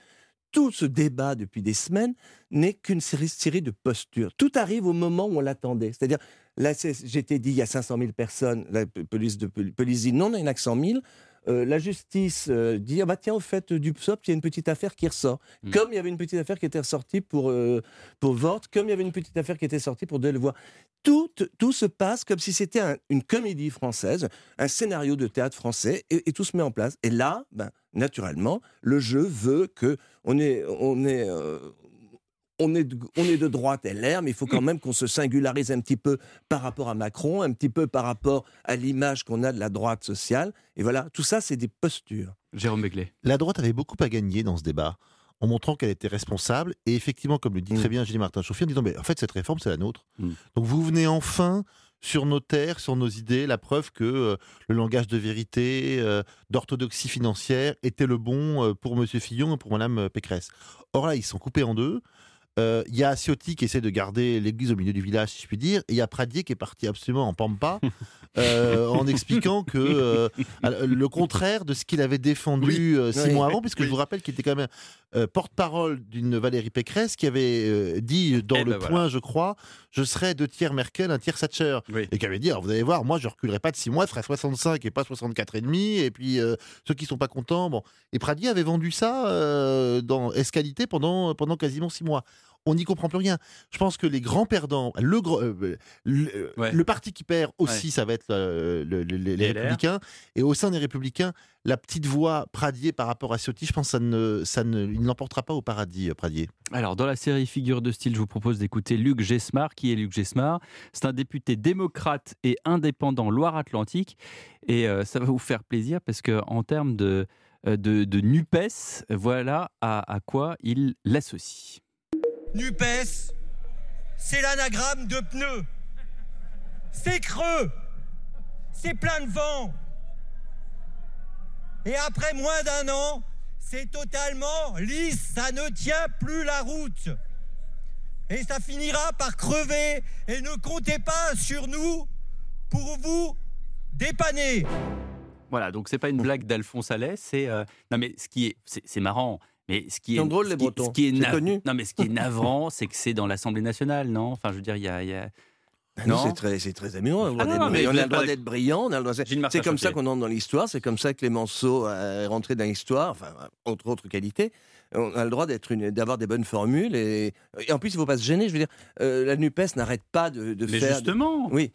tout ce débat depuis des semaines n'est qu'une série, série de postures. Tout arrive au moment où on l'attendait. C'est-à-dire, la CGT dit il y a 500 000 personnes, la police, de, police dit non, il n'y en a que 100 000. Euh, la justice euh, dit ah bah tiens au fait du PSOP il y a une petite affaire qui ressort. Comme il y avait une petite affaire qui était ressortie pour euh, pour Vort comme il y avait une petite affaire qui était sortie pour Delevoye. Tout tout se passe comme si c'était un- une comédie française un scénario de théâtre français et, et tout se met en place. Et là ben naturellement le jeu veut que on est on est euh, on est, de, on est de droite LR, mais il faut quand même qu'on se singularise un petit peu par rapport à Macron, un petit peu par rapport à l'image qu'on a de la droite sociale. Et voilà, tout ça, c'est des postures. Jérôme Béglé. La droite avait beaucoup à gagner dans ce débat en montrant qu'elle était responsable et effectivement, comme le dit très bien Gilles Martin Chauffier, en disant mais en fait cette réforme c'est la nôtre. Donc vous venez enfin sur nos terres, sur nos idées, la preuve que euh, le langage de vérité, euh, d'orthodoxie financière était le bon euh, pour Monsieur Fillon et pour Madame euh, Pécresse. Or là, ils sont coupés en deux. Euh, Il y a Ciotti qui essaie de garder l'église au milieu du village, si je puis dire, et il y a Pradier qui est parti absolument en pampa, euh, en expliquant que euh, le contraire de ce qu'il avait défendu euh, six Oui. mois avant, puisque Oui. je vous rappelle qu'il était quand même euh, porte-parole d'une Valérie Pécresse qui avait euh, dit dans Eh le ben point, voilà. je crois, je serai deux tiers Merkel, un tiers Thatcher, et qui avait dit, alors, vous allez voir, moi je reculerai pas de six mois, je ferai 65 et pas 64 et demi, et puis euh, ceux qui sont pas contents, bon. Et Pradier avait vendu ça euh, dans Escalité pendant pendant quasiment six mois. On n'y comprend plus rien. Je pense que les grands perdants, le, euh, le, Ouais. le parti qui perd aussi, Ouais. ça va être euh, le- le- les. Républicains. Et au sein des Républicains, la petite voix Pradier par rapport à Ciotti, je pense que ça ne, ça ne, il ne l'emportera pas au paradis, euh, Pradier. Alors, dans la série Figure de style, je vous propose d'écouter Luc Gesmar. Qui est Luc Gesmar? C'est un député démocrate et indépendant Loire-Atlantique. Et euh, ça va vous faire plaisir parce qu'en termes de, euh, de, de NUPES, voilà à, à quoi il l'associe. NUPES, c'est l'anagramme de pneus. C'est creux. C'est plein de vent. Et après moins d'un an, c'est totalement lisse. Ça ne tient plus la route. Et ça finira par crever. Et ne comptez pas sur nous pour vous dépanner. Voilà, donc c'est pas une blague d'Alphonse Allais, c'est euh, non mais ce qui est c'est marrant, mais ce qui est sont drôles, ce les qui- Bretons. ce qui est C'est nav- connu. Non mais ce qui est navrant, c'est que c'est dans l'Assemblée nationale, non? Enfin, je veux dire, il y a, il y a- Ah non, c'est très, c'est très amusant. On a le droit Ah non, d'être- mais on vous a êtes le droit pas d'être brillant. on a le droit- C'est comme ça qu'on entre dans l'histoire. C'est comme ça que Clémenceau euh, est rentré dans l'histoire. Enfin, entre autres qualités. On a le droit d'être une- d'avoir des bonnes formules. Et, et en plus, il ne faut pas se gêner. Je veux dire, euh, la Nupes n'arrête pas de, de Mais faire. justement. Oui.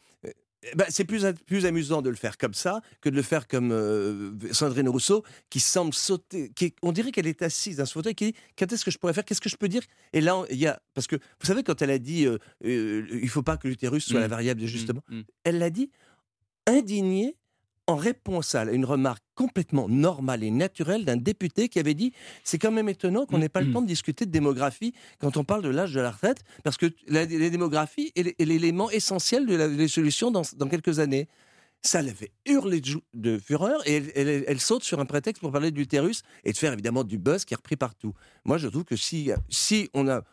Euh, bah, c'est plus, plus amusant de le faire comme ça que de le faire comme euh, Sandrine Rousseau, qui semble sauter. Qui, on dirait qu'elle est assise dans ce fauteuil, qui dit Quand est-ce que je pourrais faire Qu'est-ce que je peux dire? Et là, il y a. Parce que, vous savez, quand elle a dit euh, euh, Il ne faut pas que l'utérus soit Mm. la variable d'ajustement, Mm, mm. elle l'a dit indignée en réponse à une remarque complètement normale et naturelle d'un député qui avait dit c'est quand même étonnant qu'on n'ait pas le temps de discuter de démographie quand on parle de l'âge de la retraite parce que la, la démographie est, l'élément essentiel de la, des solutions dans, dans quelques années. ça l'a fait hurler de, de fureur et elle, elle- elle saute sur un prétexte pour parler de l'utérus et de faire évidemment du buzz qui est repris partout. Moi, je trouve que si, si on a.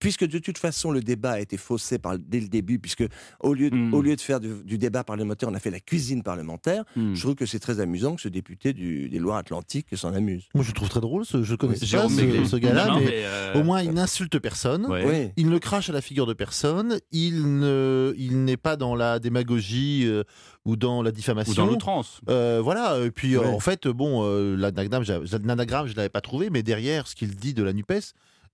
Puisque de toute façon le débat a été faussé par, dès le début, puisque au lieu de, Hmm. au lieu de faire du, du débat parlementaire, on a fait la cuisine parlementaire, Hmm. je trouve que c'est très amusant que ce député du- des Loire-Atlantiques s'en amuse. Moi, je le trouve très drôle. Ce, je connais pas ce, gars-là, mais, mais, euh, au moins il n'insulte personne. Ouais. Oui. Il ne crache à la figure de personne. Il ne, il n'est pas dans la démagogie euh, ou dans la diffamation. Ou dans l'outrance. Euh, voilà. Et puis, euh, Ouais. en fait, bon, euh, l'anagramme, je l'avais pas trouvé, mais derrière ce qu'il dit de la Nupes.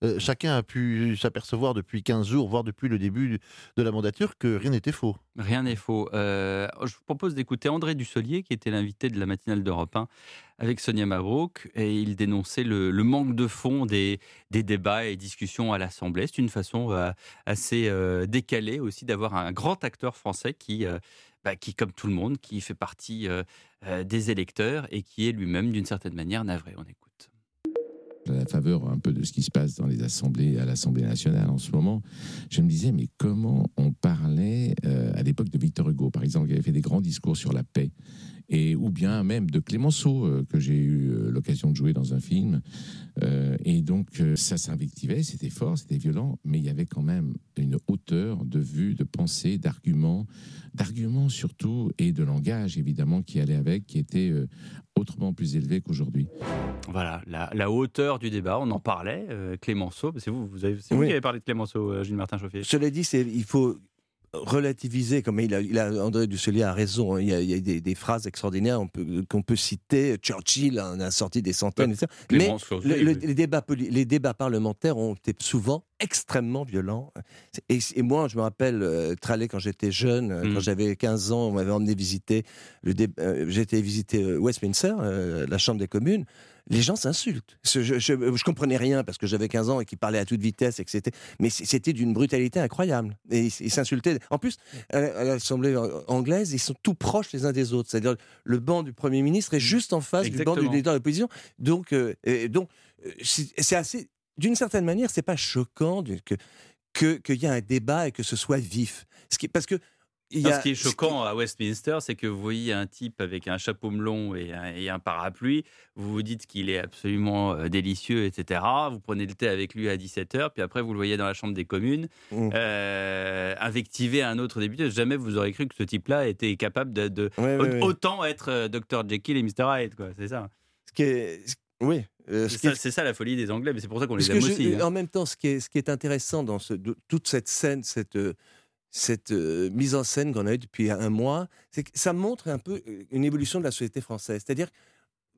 Euh, chacun a pu s'apercevoir depuis 15 jours, voire depuis le début de la mandature, que rien n'était faux. Rien n'est faux. Euh, je vous propose d'écouter André Dussolier, qui était l'invité de la matinale d'Europe 1 avec Sonia Mabrouk, et il dénonçait le, manque de fond des, débats et discussions à l'Assemblée. C'est une façon euh, assez décalée aussi d'avoir un grand acteur français qui, bah, qui, comme tout le monde, qui fait partie des électeurs et qui est lui-même, d'une certaine manière, navré. On écoute. À la faveur un peu de ce qui se passe dans les assemblées, à l'Assemblée nationale en ce moment, je me disais, mais comment on parlait euh, à l'époque de Victor Hugo, par exemple, qui avait fait des grands discours sur la paix, et, ou bien même de Clémenceau, euh, que j'ai eu euh, l'occasion de jouer dans un film. Euh, et donc, euh, ça s'invectivait, c'était fort, c'était violent, mais il y avait quand même une hauteur de vue, de pensée, d'arguments, d'arguments surtout, et de langage, évidemment, qui allait avec, qui était euh, autrement plus élevé qu'aujourd'hui. Voilà, la, la hauteur du débat, on en parlait. euh, Clémenceau, c'est vous, vous, avez, c'est vous Oui. qui avez parlé de Clémenceau, euh, Gilles Martin Chauffier. Cela dit, c'est- il faut relativiser, comme il a, il a- André Dusselier a raison, hein, il y a, il y a des, des phrases extraordinaires peut- qu'on peut citer, Churchill en a sorti des centaines, etc. mais Clémenceau aussi, le- le- oui. les, débats, les débats parlementaires ont été souvent extrêmement violents. Et, et moi, je me rappelle, euh, Trallet, quand j'étais jeune, euh, Mm. quand j'avais 15 ans, on m'avait emmené visiter, euh, j'étais visiter euh, Westminster, euh, la Chambre des communes, les gens s'insultent. Je, je, comprenais rien parce que j'avais 15 ans et qu'ils parlaient à toute vitesse, et que c'était- mais c'était d'une brutalité incroyable. Et ils s'insultaient. En plus, à la- à l'Assemblée anglaise, ils sont tout proches les uns des autres. C'est-à-dire, le banc du Premier ministre est juste en face du banc du leader de l'opposition. Donc, euh, donc euh, c'est assez. D'une certaine manière, c'est pas choquant que- qu'il y ait un débat et que ce soit vif. Ce qui, parce que a, ce qui est choquant à Westminster, c'est que vous voyez un type avec un chapeau melon et un, et un parapluie, vous vous dites qu'il est absolument euh, délicieux, etc. Vous prenez le thé avec lui à 17h, puis après vous le voyez dans la Chambre des communes, Mm. euh, invectiver un autre député. Jamais vous aurez cru que ce type-là était capable de, de- Ouais, au- ouais, ouais. autant être euh, Dr Jekyll et Mr Hyde, quoi. C'est ça. Ce qui est, ce- oui. euh, ce C'est ça, la folie des Anglais, mais c'est pour ça qu'on les aime je- aussi. hein. En même temps, ce qui est, ce qui est intéressant dans ce- de- toute cette scène, cette, euh, cette euh, mise en scène qu'on a eue depuis un mois, c'est que ça montre un peu une évolution de la société française. C'est-à-dire, que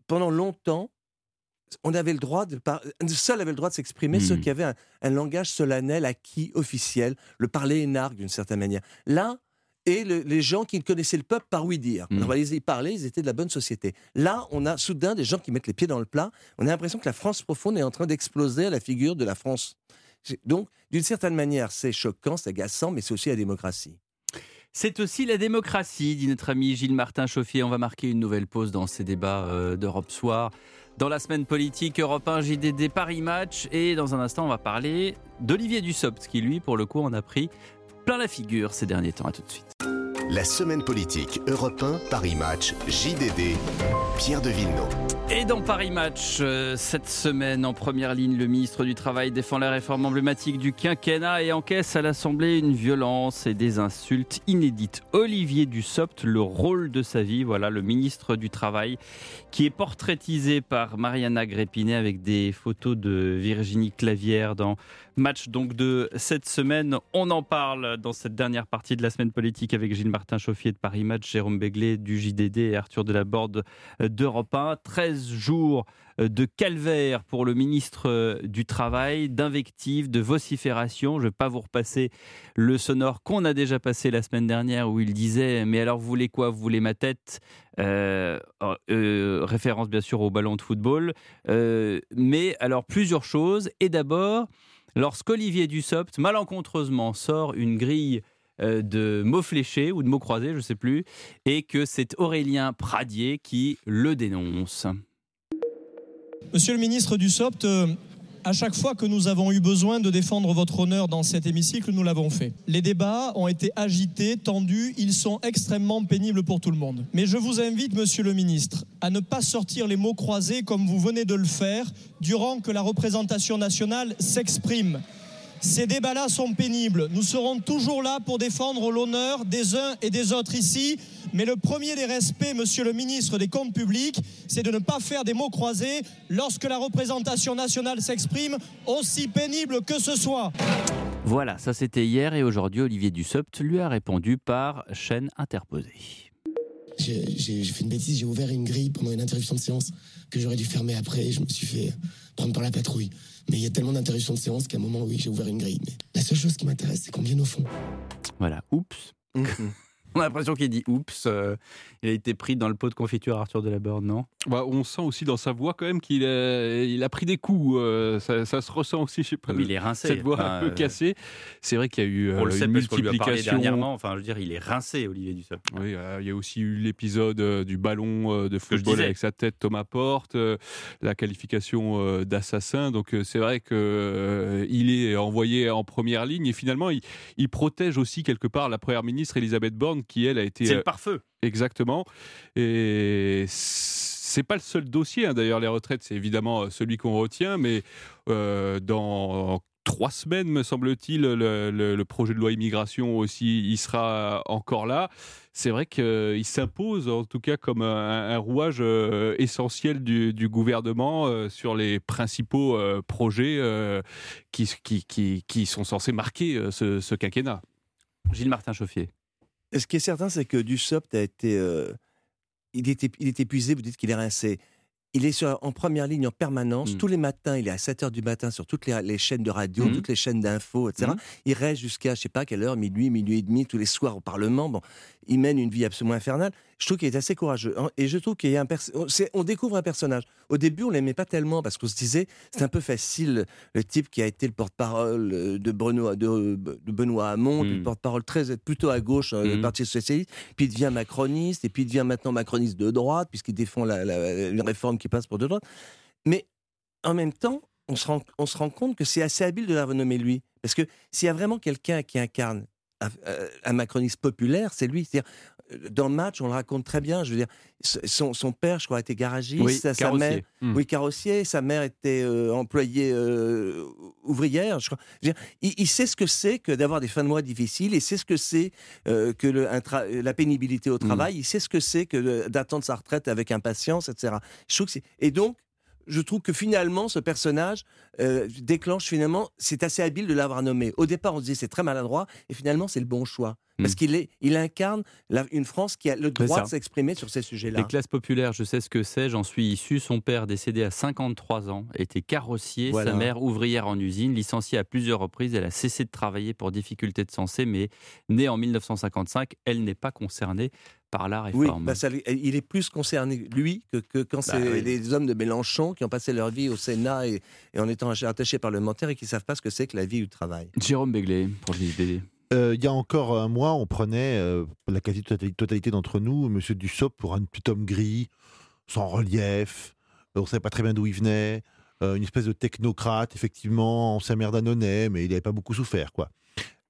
pendant longtemps, on avait le droit de par... seul avait le droit de s'exprimer ceux Mhm. qui avaient un, un langage solennel, acquis, officiel, le parler énarque d'une certaine manière. Là, et le- les gens qui connaissaient le peuple par oui dire. Mhm. Alors, ils y parlaient, ils étaient de la bonne société. Là, on a soudain des gens qui mettent les pieds dans le plat. On a l'impression que la France profonde est en train d'exploser à la figure de la France. Donc, d'une certaine manière, c'est choquant, c'est agaçant, mais c'est aussi la démocratie. C'est aussi la démocratie, dit notre ami Gilles Martin Chauffier. On va marquer une nouvelle pause dans ces débats euh, d'Europe Soir. Dans la semaine politique, Europe 1, JDD, Paris Match. Et dans un instant, on va parler d'Olivier Dussopt, qui lui, pour le coup, en a pris plein la figure ces derniers temps. À tout de suite. La semaine politique Europe 1, Paris Match, JDD, Pierre de Villeneuve. Et dans Paris Match, euh, cette semaine, en première ligne, le ministre du Travail défend la réforme emblématique du quinquennat et encaisse à l'Assemblée une violence et des insultes inédites. Olivier Dussopt, le rôle de sa vie, voilà, le ministre du Travail, qui est portraitisé par Mariana Gréppinet avec des photos de Virginie Clavière dans Match donc de cette semaine. On en parle dans cette dernière partie de la semaine politique avec Gilles Martin Chauffier de Paris Match, Jérôme Béglé du JDD et Arthur Delaborde d'Europe 1. 13 jours de calvaire pour le ministre euh, du Travail, d'invectives, de vocifération. Je ne vais pas vous repasser le sonore qu'on a déjà passé la semaine dernière où il disait Mais alors, vous voulez quoi? Vous voulez ma tête? Euh, euh, Référence bien sûr au ballon de football. Euh, mais alors, plusieurs choses. Et d'abord, lorsqu'Olivier Dussopt, malencontreusement, sort une grille euh, de mots fléchés ou de mots croisés, je ne sais plus, et que c'est Aurélien Pradier qui le dénonce. Monsieur le ministre Dussopt, euh, À chaque fois que nous avons eu besoin de défendre votre honneur dans cet hémicycle, nous l'avons fait. Les débats ont été agités, tendus, ils sont extrêmement pénibles pour tout le monde. Mais je vous invite, monsieur le ministre, à ne pas sortir les mots croisés comme vous venez de le faire durant que la représentation nationale s'exprime. Ces débats-là sont pénibles. Nous serons toujours là pour défendre l'honneur des uns et des autres ici. Mais le premier des respects, monsieur le ministre des Comptes publics, c'est de ne pas faire des mots croisés lorsque la représentation nationale s'exprime, aussi pénible que ce soit. Voilà, ça c'était hier et aujourd'hui Olivier Dussopt lui a répondu par chaîne interposée. J'ai fait une bêtise, j'ai ouvert une grille pendant une interruption de séance que j'aurais dû fermer après. Je me suis fait prendre par la patrouille. Mais il y a tellement d'interruptions de séance qu'à un moment, oui, j'ai ouvert une grille. Mais la seule chose qui m'intéresse, c'est qu'on vienne au fond. Voilà, oups. On a l'impression qu'il dit oups. euh, il a été pris dans le pot de confiture Arthur de la Borne, non? Bah, on sent aussi dans sa voix quand même qu'il a, il a pris des coups. euh, ça, ça se ressent aussi, je sais pas. Comme il est rincé. Cette voix Enfin, un peu euh, cassée. C'est vrai qu'il y a eu On le sait une qu'on lui a multiplication. dernièrement. Enfin, je veux dire, il est rincé, Olivier Dussopt. Oui, euh, il y a aussi eu l'épisode du ballon de football avec sa tête Thomas Porte, la qualification d'assassin. Donc c'est vrai que euh, il est envoyé en première ligne et finalement il, il protège aussi quelque part la première ministre Elisabeth Borne qui elle a été C'est euh, le pare-feu. Exactement. Et c'est pas le seul dossier, hein. d'ailleurs, les retraites, c'est évidemment euh, celui qu'on retient, mais euh, dans trois semaines, me semble-t-il, le, le- le projet de loi immigration aussi, il sera encore là. C'est vrai qu'il s'impose, en tout cas, comme un, un rouage euh, essentiel du, du gouvernement euh, sur les principaux euh, projets euh, qui, qui, qui, qui sont censés marquer euh, ce, ce quinquennat. Gilles Martin Chauffier. Ce qui est certain, c'est que Dussopt a été, euh, il est, ép- il est épuisé. Vous dites qu'il est rincé. Il est sur- en première ligne en permanence. Tous les matins, il est à 7 h du matin sur toutes les, les chaînes de radio, Mhm. toutes les chaînes d'infos, etc. Mhm. Il reste jusqu'à, je sais pas quelle heure, minuit, minuit et demi, tous les soirs au Parlement. Bon, il mène une vie absolument infernale. Je trouve qu'il est assez courageux. hein. Et je trouve qu'il y a un on, découvre un personnage. Au début, on l'aimait pas tellement parce qu'on se disait, c'est un peu facile, le type qui a été le porte-parole euh, de Benoît, de, de Benoît Hamon, le porte-parole très, plutôt à gauche, euh, du Mhm. Parti Socialiste, puis il devient macroniste, et puis il devient maintenant macroniste de droite, puisqu'il défend la, la- une réforme qui passe pour de droite. Mais en même temps, on se rend, on se rend compte que c'est assez habile de l'avoir nommé lui. Parce que s'il y a vraiment quelqu'un qui incarne un, euh, macroniste populaire, c'est lui. C'est-à-dire, euh, dans le match, on le raconte très bien. Je veux dire, son, son père, je crois, était garagiste. Oui, sa, sa carrossier. mère, Mm. oui, carrossier. Sa mère était euh, employée euh, ouvrière. Je crois. Je veux dire, il, il sait ce que c'est que d'avoir des fins de mois difficiles. Il sait ce que c'est euh, que le, la pénibilité au travail. Il sait ce que c'est que d'attendre sa retraite avec impatience, etc. Je trouve que et donc, je trouve que finalement, ce personnage euh, déclenche finalement, c'est assez habile de l'avoir nommé. Au départ, on se disait c'est très maladroit, et finalement, c'est le bon choix. Parce qu'il est, il incarne la- une France qui a le droit de s'exprimer sur ces sujets-là. Les classes populaires, je sais ce que c'est, j'en suis issu. Son père, décédé à 53 ans, était carrossier, Voilà. sa mère ouvrière en usine, licenciée à plusieurs reprises. Elle a cessé de travailler pour difficultés de santé, mais née en 1955, elle n'est pas concernée par la Oui, réforme. bah, ça il est plus concerné, lui, que, que quand Bah c'est oui. les hommes de Mélenchon qui ont passé leur vie au Sénat et, et en étant attachés parlementaires et qui ne savent pas ce que c'est que la vie ou le travail. Jérôme Béglé, pour JDD. Euh, il y a encore un mois, on prenait, euh, la quasi-totalité d'entre nous, M. Dussopt pour un petit homme gris, sans relief, euh, on ne savait pas très bien d'où il venait, euh, une espèce de technocrate, effectivement, ancien maire d'Annonay, mais il n'avait pas beaucoup souffert, quoi.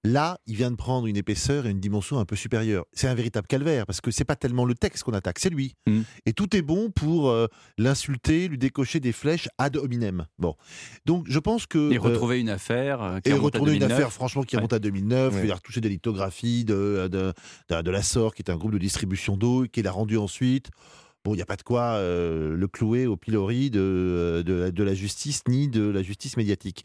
Là, il vient de prendre une épaisseur et une dimension un peu supérieure. C'est un véritable calvaire, parce que c'est pas tellement le texte qu'on attaque, c'est lui. Mm. Et tout est bon pour euh, l'insulter, lui décocher des flèches ad hominem. Bon. Donc, je pense que... Et euh, retrouver une affaire euh, qui et retourner une 2009. affaire, franchement, qui Ouais. remonte à 2009. Ouais. Il a retouché des lithographies de, de, de, de la SOR, qui est un groupe de distribution d'eau, qu'il a rendu ensuite. Bon, il n'y a pas de quoi euh, le clouer au pilori de, de, la- de la justice, ni de la justice médiatique.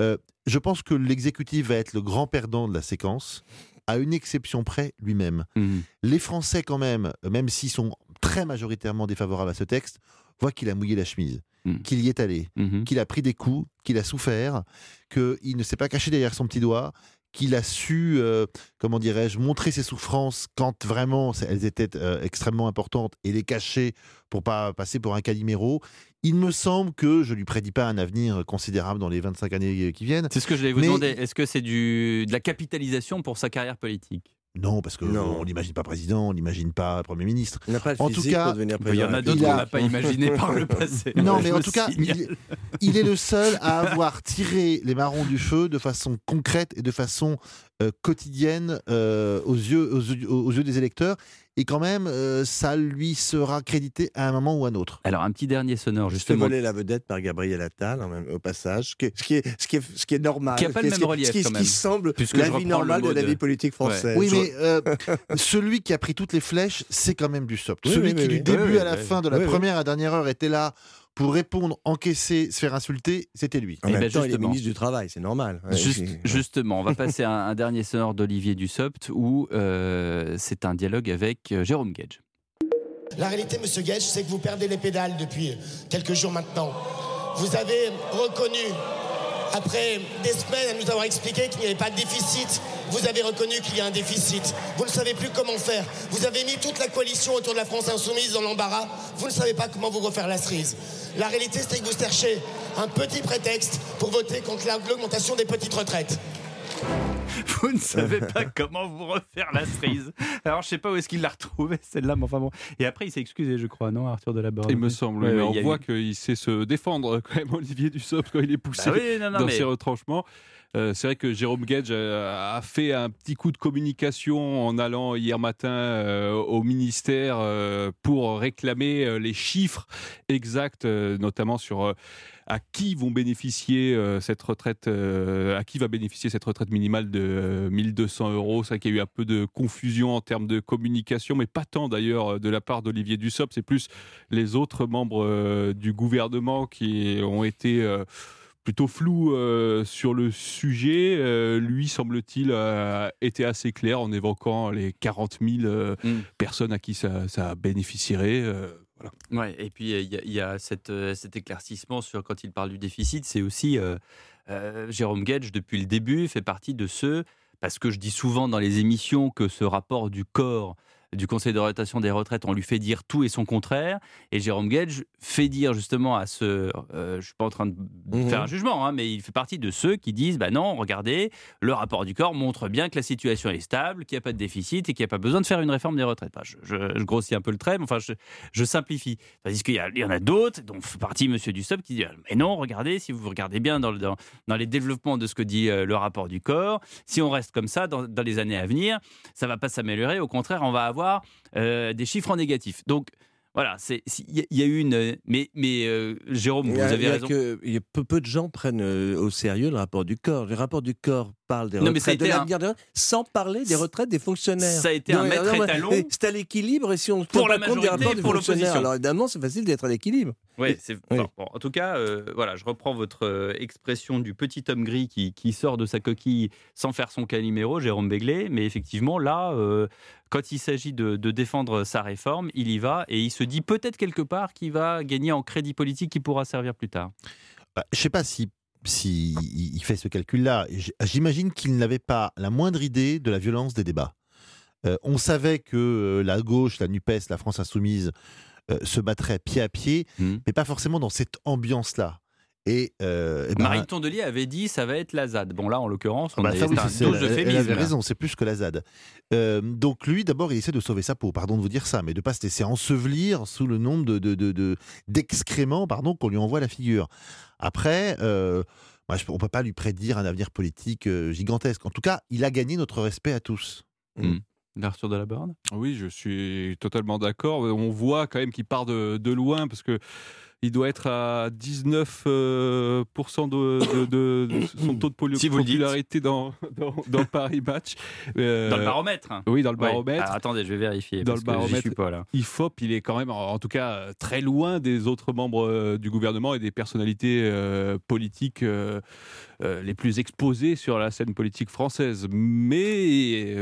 Euh, je pense que l'exécutif va être le grand perdant de la séquence, à une exception près, lui-même. Mhm. Les Français, quand même, même s'ils sont très majoritairement défavorables à ce texte, voient qu'il a mouillé la chemise, Mhm. qu'il y est allé, Mhm. qu'il a pris des coups, qu'il a souffert, qu'il ne s'est pas caché derrière son petit doigt, qu'il a su, euh, comment dirais-je, montrer ses souffrances quand vraiment elles étaient euh, extrêmement importantes et les cacher pour pas passer pour un calimero. Il me semble que je lui prédis pas un avenir considérable dans les 25 années qui viennent. C'est ce que je vais vous Mais- demander. Est-ce que c'est du, de la capitalisation pour sa carrière politique? Non, parce que Non. on l'imagine pas président, on l'imagine pas premier ministre. Il pas En tout cas, Il y en président. a d'autres Il qu'on a- n'a pas imaginé par le passé. Non, mais en tout cas, il, il est le seul à avoir tiré les marrons du feu de façon concrète et de façon euh, quotidienne euh, aux, yeux, aux, yeux- aux yeux des électeurs. Et quand même, euh, ça lui sera crédité à un moment ou à un autre. Alors, un petit dernier sonore, justement. voler la vedette par Gabriel Attal en même- au passage, ce qui est, ce qui est, ce qui est, ce qui est normal. Qui a pas le ce même qui- relief, ce qui, quand ce qui semble Puisque la vie normale de la vie politique française. Oui, mais euh, celui qui a pris toutes les flèches, c'est quand même du soft. Oui, celui oui, qui, oui, du oui. début Oui, à la oui, fin, de la oui, oui. première à la dernière heure, était là pour répondre, encaisser, se faire insulter, c'était lui. En Eh même ben, temps, il est justement. ministre du Travail, c'est normal. Ouais, Juste- c'est- justement, on va passer à un, un dernier sonore d'Olivier Dussopt où euh, c'est un dialogue avec euh, Jérôme Gage. La réalité, monsieur Gage, c'est que vous perdez les pédales depuis quelques jours maintenant. Vous avez reconnu, après des semaines à nous avoir expliqué qu'il n'y avait pas de déficit, vous avez reconnu qu'il y a un déficit. Vous ne savez plus comment faire. Vous avez mis toute la coalition autour de la France insoumise dans l'embarras. Vous ne savez pas comment vous refaire la cerise. La réalité, c'est que vous cherchez un petit prétexte pour voter contre la- l'augmentation des petites retraites. Vous ne savez pas comment vous refaire la cerise. Alors, je sais pas où est-ce qu'il l'a retrouvée, celle-là, mais enfin bon. Et après, il s'est excusé, je crois, non, Arthur Delaborde Il me semble, Ouais, mais on voit eu- qu'il sait se défendre quand même, Olivier Dussopt, quand il est poussé Bah oui, non, non, dans mais- ses retranchements. Euh, c'est vrai que Jérôme Gage euh, a fait un petit coup de communication en allant hier matin euh, au ministère euh, pour réclamer les chiffres exacts, notamment sur à qui vont bénéficier euh, cette retraite, euh, à qui va bénéficier cette retraite minimale de euh, 1200 euros? C'est vrai qu'il y a eu un peu de confusion en termes de communication, mais pas tant d'ailleurs euh, de la part d'Olivier Dussopt. C'est plus les autres membres euh, du gouvernement qui ont été euh, plutôt flous euh, sur le sujet. Euh, lui, semble-t-il, a été assez clair en évoquant les 40 000 euh, personnes à qui ça, ça bénéficierait. Ouais, et puis il y, a- euh, cet éclaircissement sur quand il parle du déficit, c'est aussi euh, euh, Jérôme Gage depuis le début fait partie de ceux parce que je dis souvent dans les émissions que ce rapport du corps du Conseil d'orientation des retraites, on lui fait dire tout et son contraire. Et Jérôme Gage fait dire justement à ce. euh, je ne suis pas en train de Mhm. faire un jugement, hein, mais il fait partie de ceux qui disent bah non, regardez, le rapport du corps montre bien que la situation est stable, qu'il n'y a pas de déficit et qu'il n'y a pas besoin de faire une réforme des retraites. Enfin, je, je- je grossis un peu le trait, mais enfin, je, je simplifie. Parce qu'il y, a- il y en a d'autres, dont fait partie M. Dussopt, qui dit Mais non, regardez, si vous regardez bien dans, le- dans, dans les développements de ce que dit euh, le rapport du corps, si on reste comme ça dans, dans les années à venir, ça va pas s'améliorer. Au contraire, on va avoir euh, des chiffres en négatif. Donc, voilà, il y, a- eu une. Mais, mais euh, Jérôme, vous a- avez raison. que- il y a peu, peu de gens prennent euh, au sérieux le rapport du corps. Le rapport du corps parle des Non, de un- l'avenir sans parler des retraites des fonctionnaires. Ça a été un maître non, étalon. C'est à l'équilibre et si on ne Pour la compte des majorité rapports des pour fonctionnaires, l'opposition. alors évidemment c'est facile d'être à l'équilibre. Oui, c'est Oui. bon, bon, En tout cas, euh, voilà, je reprends votre euh, expression du petit homme gris qui, qui sort de sa coquille sans faire son caliméro, Jérôme Béglé. Mais effectivement, là, euh, quand il s'agit de, de défendre sa réforme, il y va et il se dit peut-être quelque part qu'il va gagner en crédit politique qui pourra servir plus tard. Bah, je sais pas si, si il il fait ce calcul-là. J'imagine qu'il n'avait pas la moindre idée de la violence des débats. Euh, on savait que euh, la gauche, la NUPES, la France insoumise euh, se battraient pied à pied, mais pas forcément dans cette ambiance-là. Et, euh, eh ben, Marine Tondelier avait dit ça va être la ZAD. Bon, là, en l'occurrence, on bah, est- ça, oui, c'est un c'est- dose elle- elle euphémisme. avait raison, c'est plus que la ZAD. Euh, donc lui, d'abord, il essaie de sauver sa peau, pardon de vous dire ça, mais de pas se laisser ensevelir sous le nombre de, de- de- de- d'excréments pardon, qu'on lui envoie à la figure. Après, euh, je- on peut pas lui prédire un avenir politique euh, gigantesque. En tout cas, il a gagné notre respect à tous. Hmm. D'Arthur de la Borne Oui, je suis totalement d'accord. On voit quand même qu'il part de, de loin parce que il doit être à 19% euh, de, de- de- de son taux de poli- Si vous le dites. popularité dans, dans, dans Paris Match. Euh, Dans le baromètre hein. Oui, dans le Ouais. baromètre. Ah, attendez, je vais vérifier. Dans parce le que baromètre, suis pas là. IFOP, il est quand même, en tout cas, très loin des autres membres euh, du gouvernement et des personnalités euh, politiques les plus exposées sur la scène politique française. Mais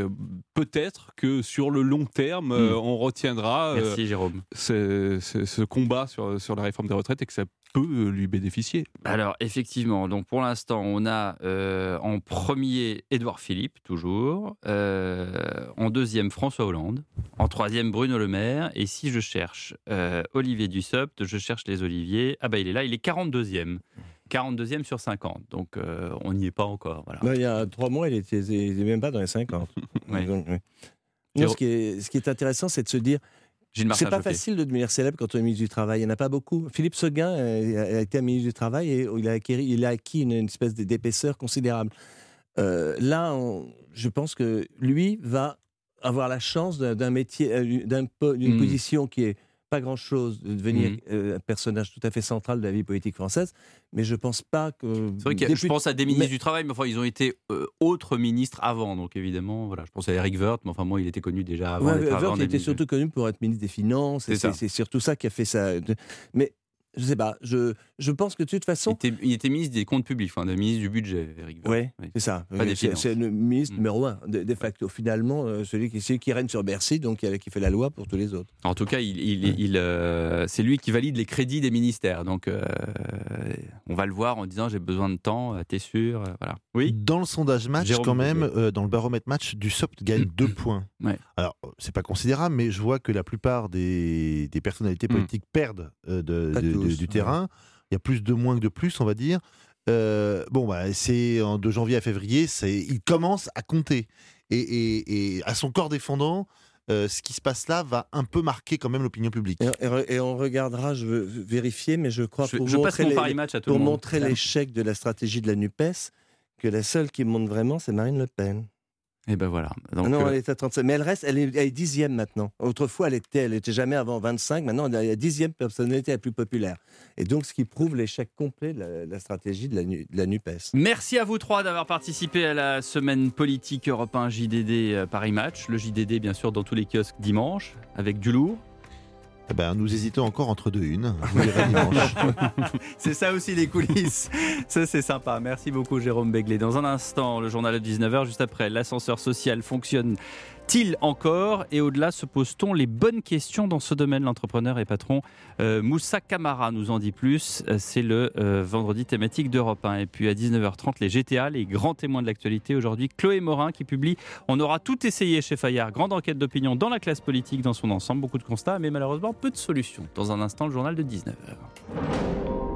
peut-être que sur le long terme, euh, on retiendra Merci, Jérôme. ce, ce- ce combat sur, sur la réforme des retraites et que ça peut euh, lui bénéficier. Alors, effectivement, donc pour l'instant, on a euh, en premier Édouard Philippe, toujours. euh, en deuxième, François Hollande. En troisième, Bruno Le Maire. Et si je cherche euh, Olivier Dussopt, je cherche les Oliviers. Ah, bah, il est là, il est 42e. 42e sur 50. Donc, euh, on n'y est pas encore. Voilà. Non, il y a trois mois, il était, il était même pas dans les 50. Ouais. Donc, Non, ce, qui est, ce qui est intéressant, c'est de se dire. C'est pas facile de devenir célèbre quand on est ministre du Travail. Il n'y en a pas beaucoup. Philippe Seguin euh, a été ministre du Travail et il a acquis, il a acquis une, une espèce d'épaisseur considérable. Euh, là, on- je pense que lui va avoir la chance d'un métier, euh, d'une Mm. position qui est pas grand-chose, de devenir Mm. euh, un personnage tout à fait central de la vie politique française. Mais je pense pas que. C'est vrai que je pense à des ministres du travail, mais enfin, ils ont été euh, autres ministres avant. Donc évidemment, voilà, je pense à Eric Woerth, mais enfin, moi, il était connu déjà avant. Ouais, Woerth, il était surtout connu pour être ministre des Finances. c'est surtout ça qui a fait ça. Mais je sais pas. Je, je pense que de toute façon. Il était, il était ministre des comptes publics, enfin, ministre du budget, Eric Woerth. Oui, c'est ça. Pas des C'est finances. c'est le ministre numéro un, de, de facto. Finalement, euh, celui qui, celui qui règne sur Bercy, donc qui, qui fait la loi pour tous les autres. En tout cas, il, il- il, euh, c'est lui qui valide les crédits des ministères. Donc, euh, on va le voir en disant j'ai besoin de temps, euh, t'es sûr Voilà. Oui Dans le sondage match, Jérôme quand même, euh, dans le baromètre match, du SOP gagne deux points. Ouais. Alors, c'est pas considérable, mais je vois que la plupart des, des personnalités Mm. politiques perdent euh, de- Du ouais. terrain. Il y a plus de moins que de plus, on va dire. Euh, bon, bah, c'est en- de janvier à février, c'est, il commence à compter. Et, et- et à son corps défendant, euh, ce qui se passe là va un peu marquer quand même l'opinion publique. Et, et re- et on regardera, je veux vérifier, mais je crois Je- pour je montrer mon les- pour montrer l'échec de la stratégie de la Nupes, que la seule qui monte vraiment, c'est Marine Le Pen. Et ben voilà. Donc, Ah non, euh, elle est à 35. Mais elle reste, elle est, elle est dixième maintenant. Autrefois, elle était, elle était jamais avant 25. Maintenant, elle est la dixième personnalité la plus populaire. Et donc, ce qui prouve l'échec complet de la, la stratégie de la, Nu- de la Nupes. Merci à vous trois d'avoir participé à la semaine politique Europe 1 JDD euh, Paris Match. Le JDD, bien sûr, dans tous les kiosques dimanche, avec du lourd. Eh ben, nous hésitons encore entre deux dimanche. C'est ça aussi les coulisses. Ça c'est sympa. Merci beaucoup Jérôme Begley. Dans un instant, le journal de 19h, juste après, l'ascenseur social fonctionne-t-il encore Et au-delà, se pose-t-on les bonnes questions dans ce domaine L'entrepreneur et patron euh, Moussa Kamara nous en dit plus. Euh, C'est le euh, vendredi thématique d'Europe 1. Et puis à 19h30, les GTA, les grands témoins de l'actualité. Aujourd'hui, Chloé Morin qui publie On aura tout essayé chez Fayard. Grande enquête d'opinion dans la classe politique dans son ensemble. Beaucoup de constats, mais malheureusement peu de solutions. Dans un instant, le journal de 19h.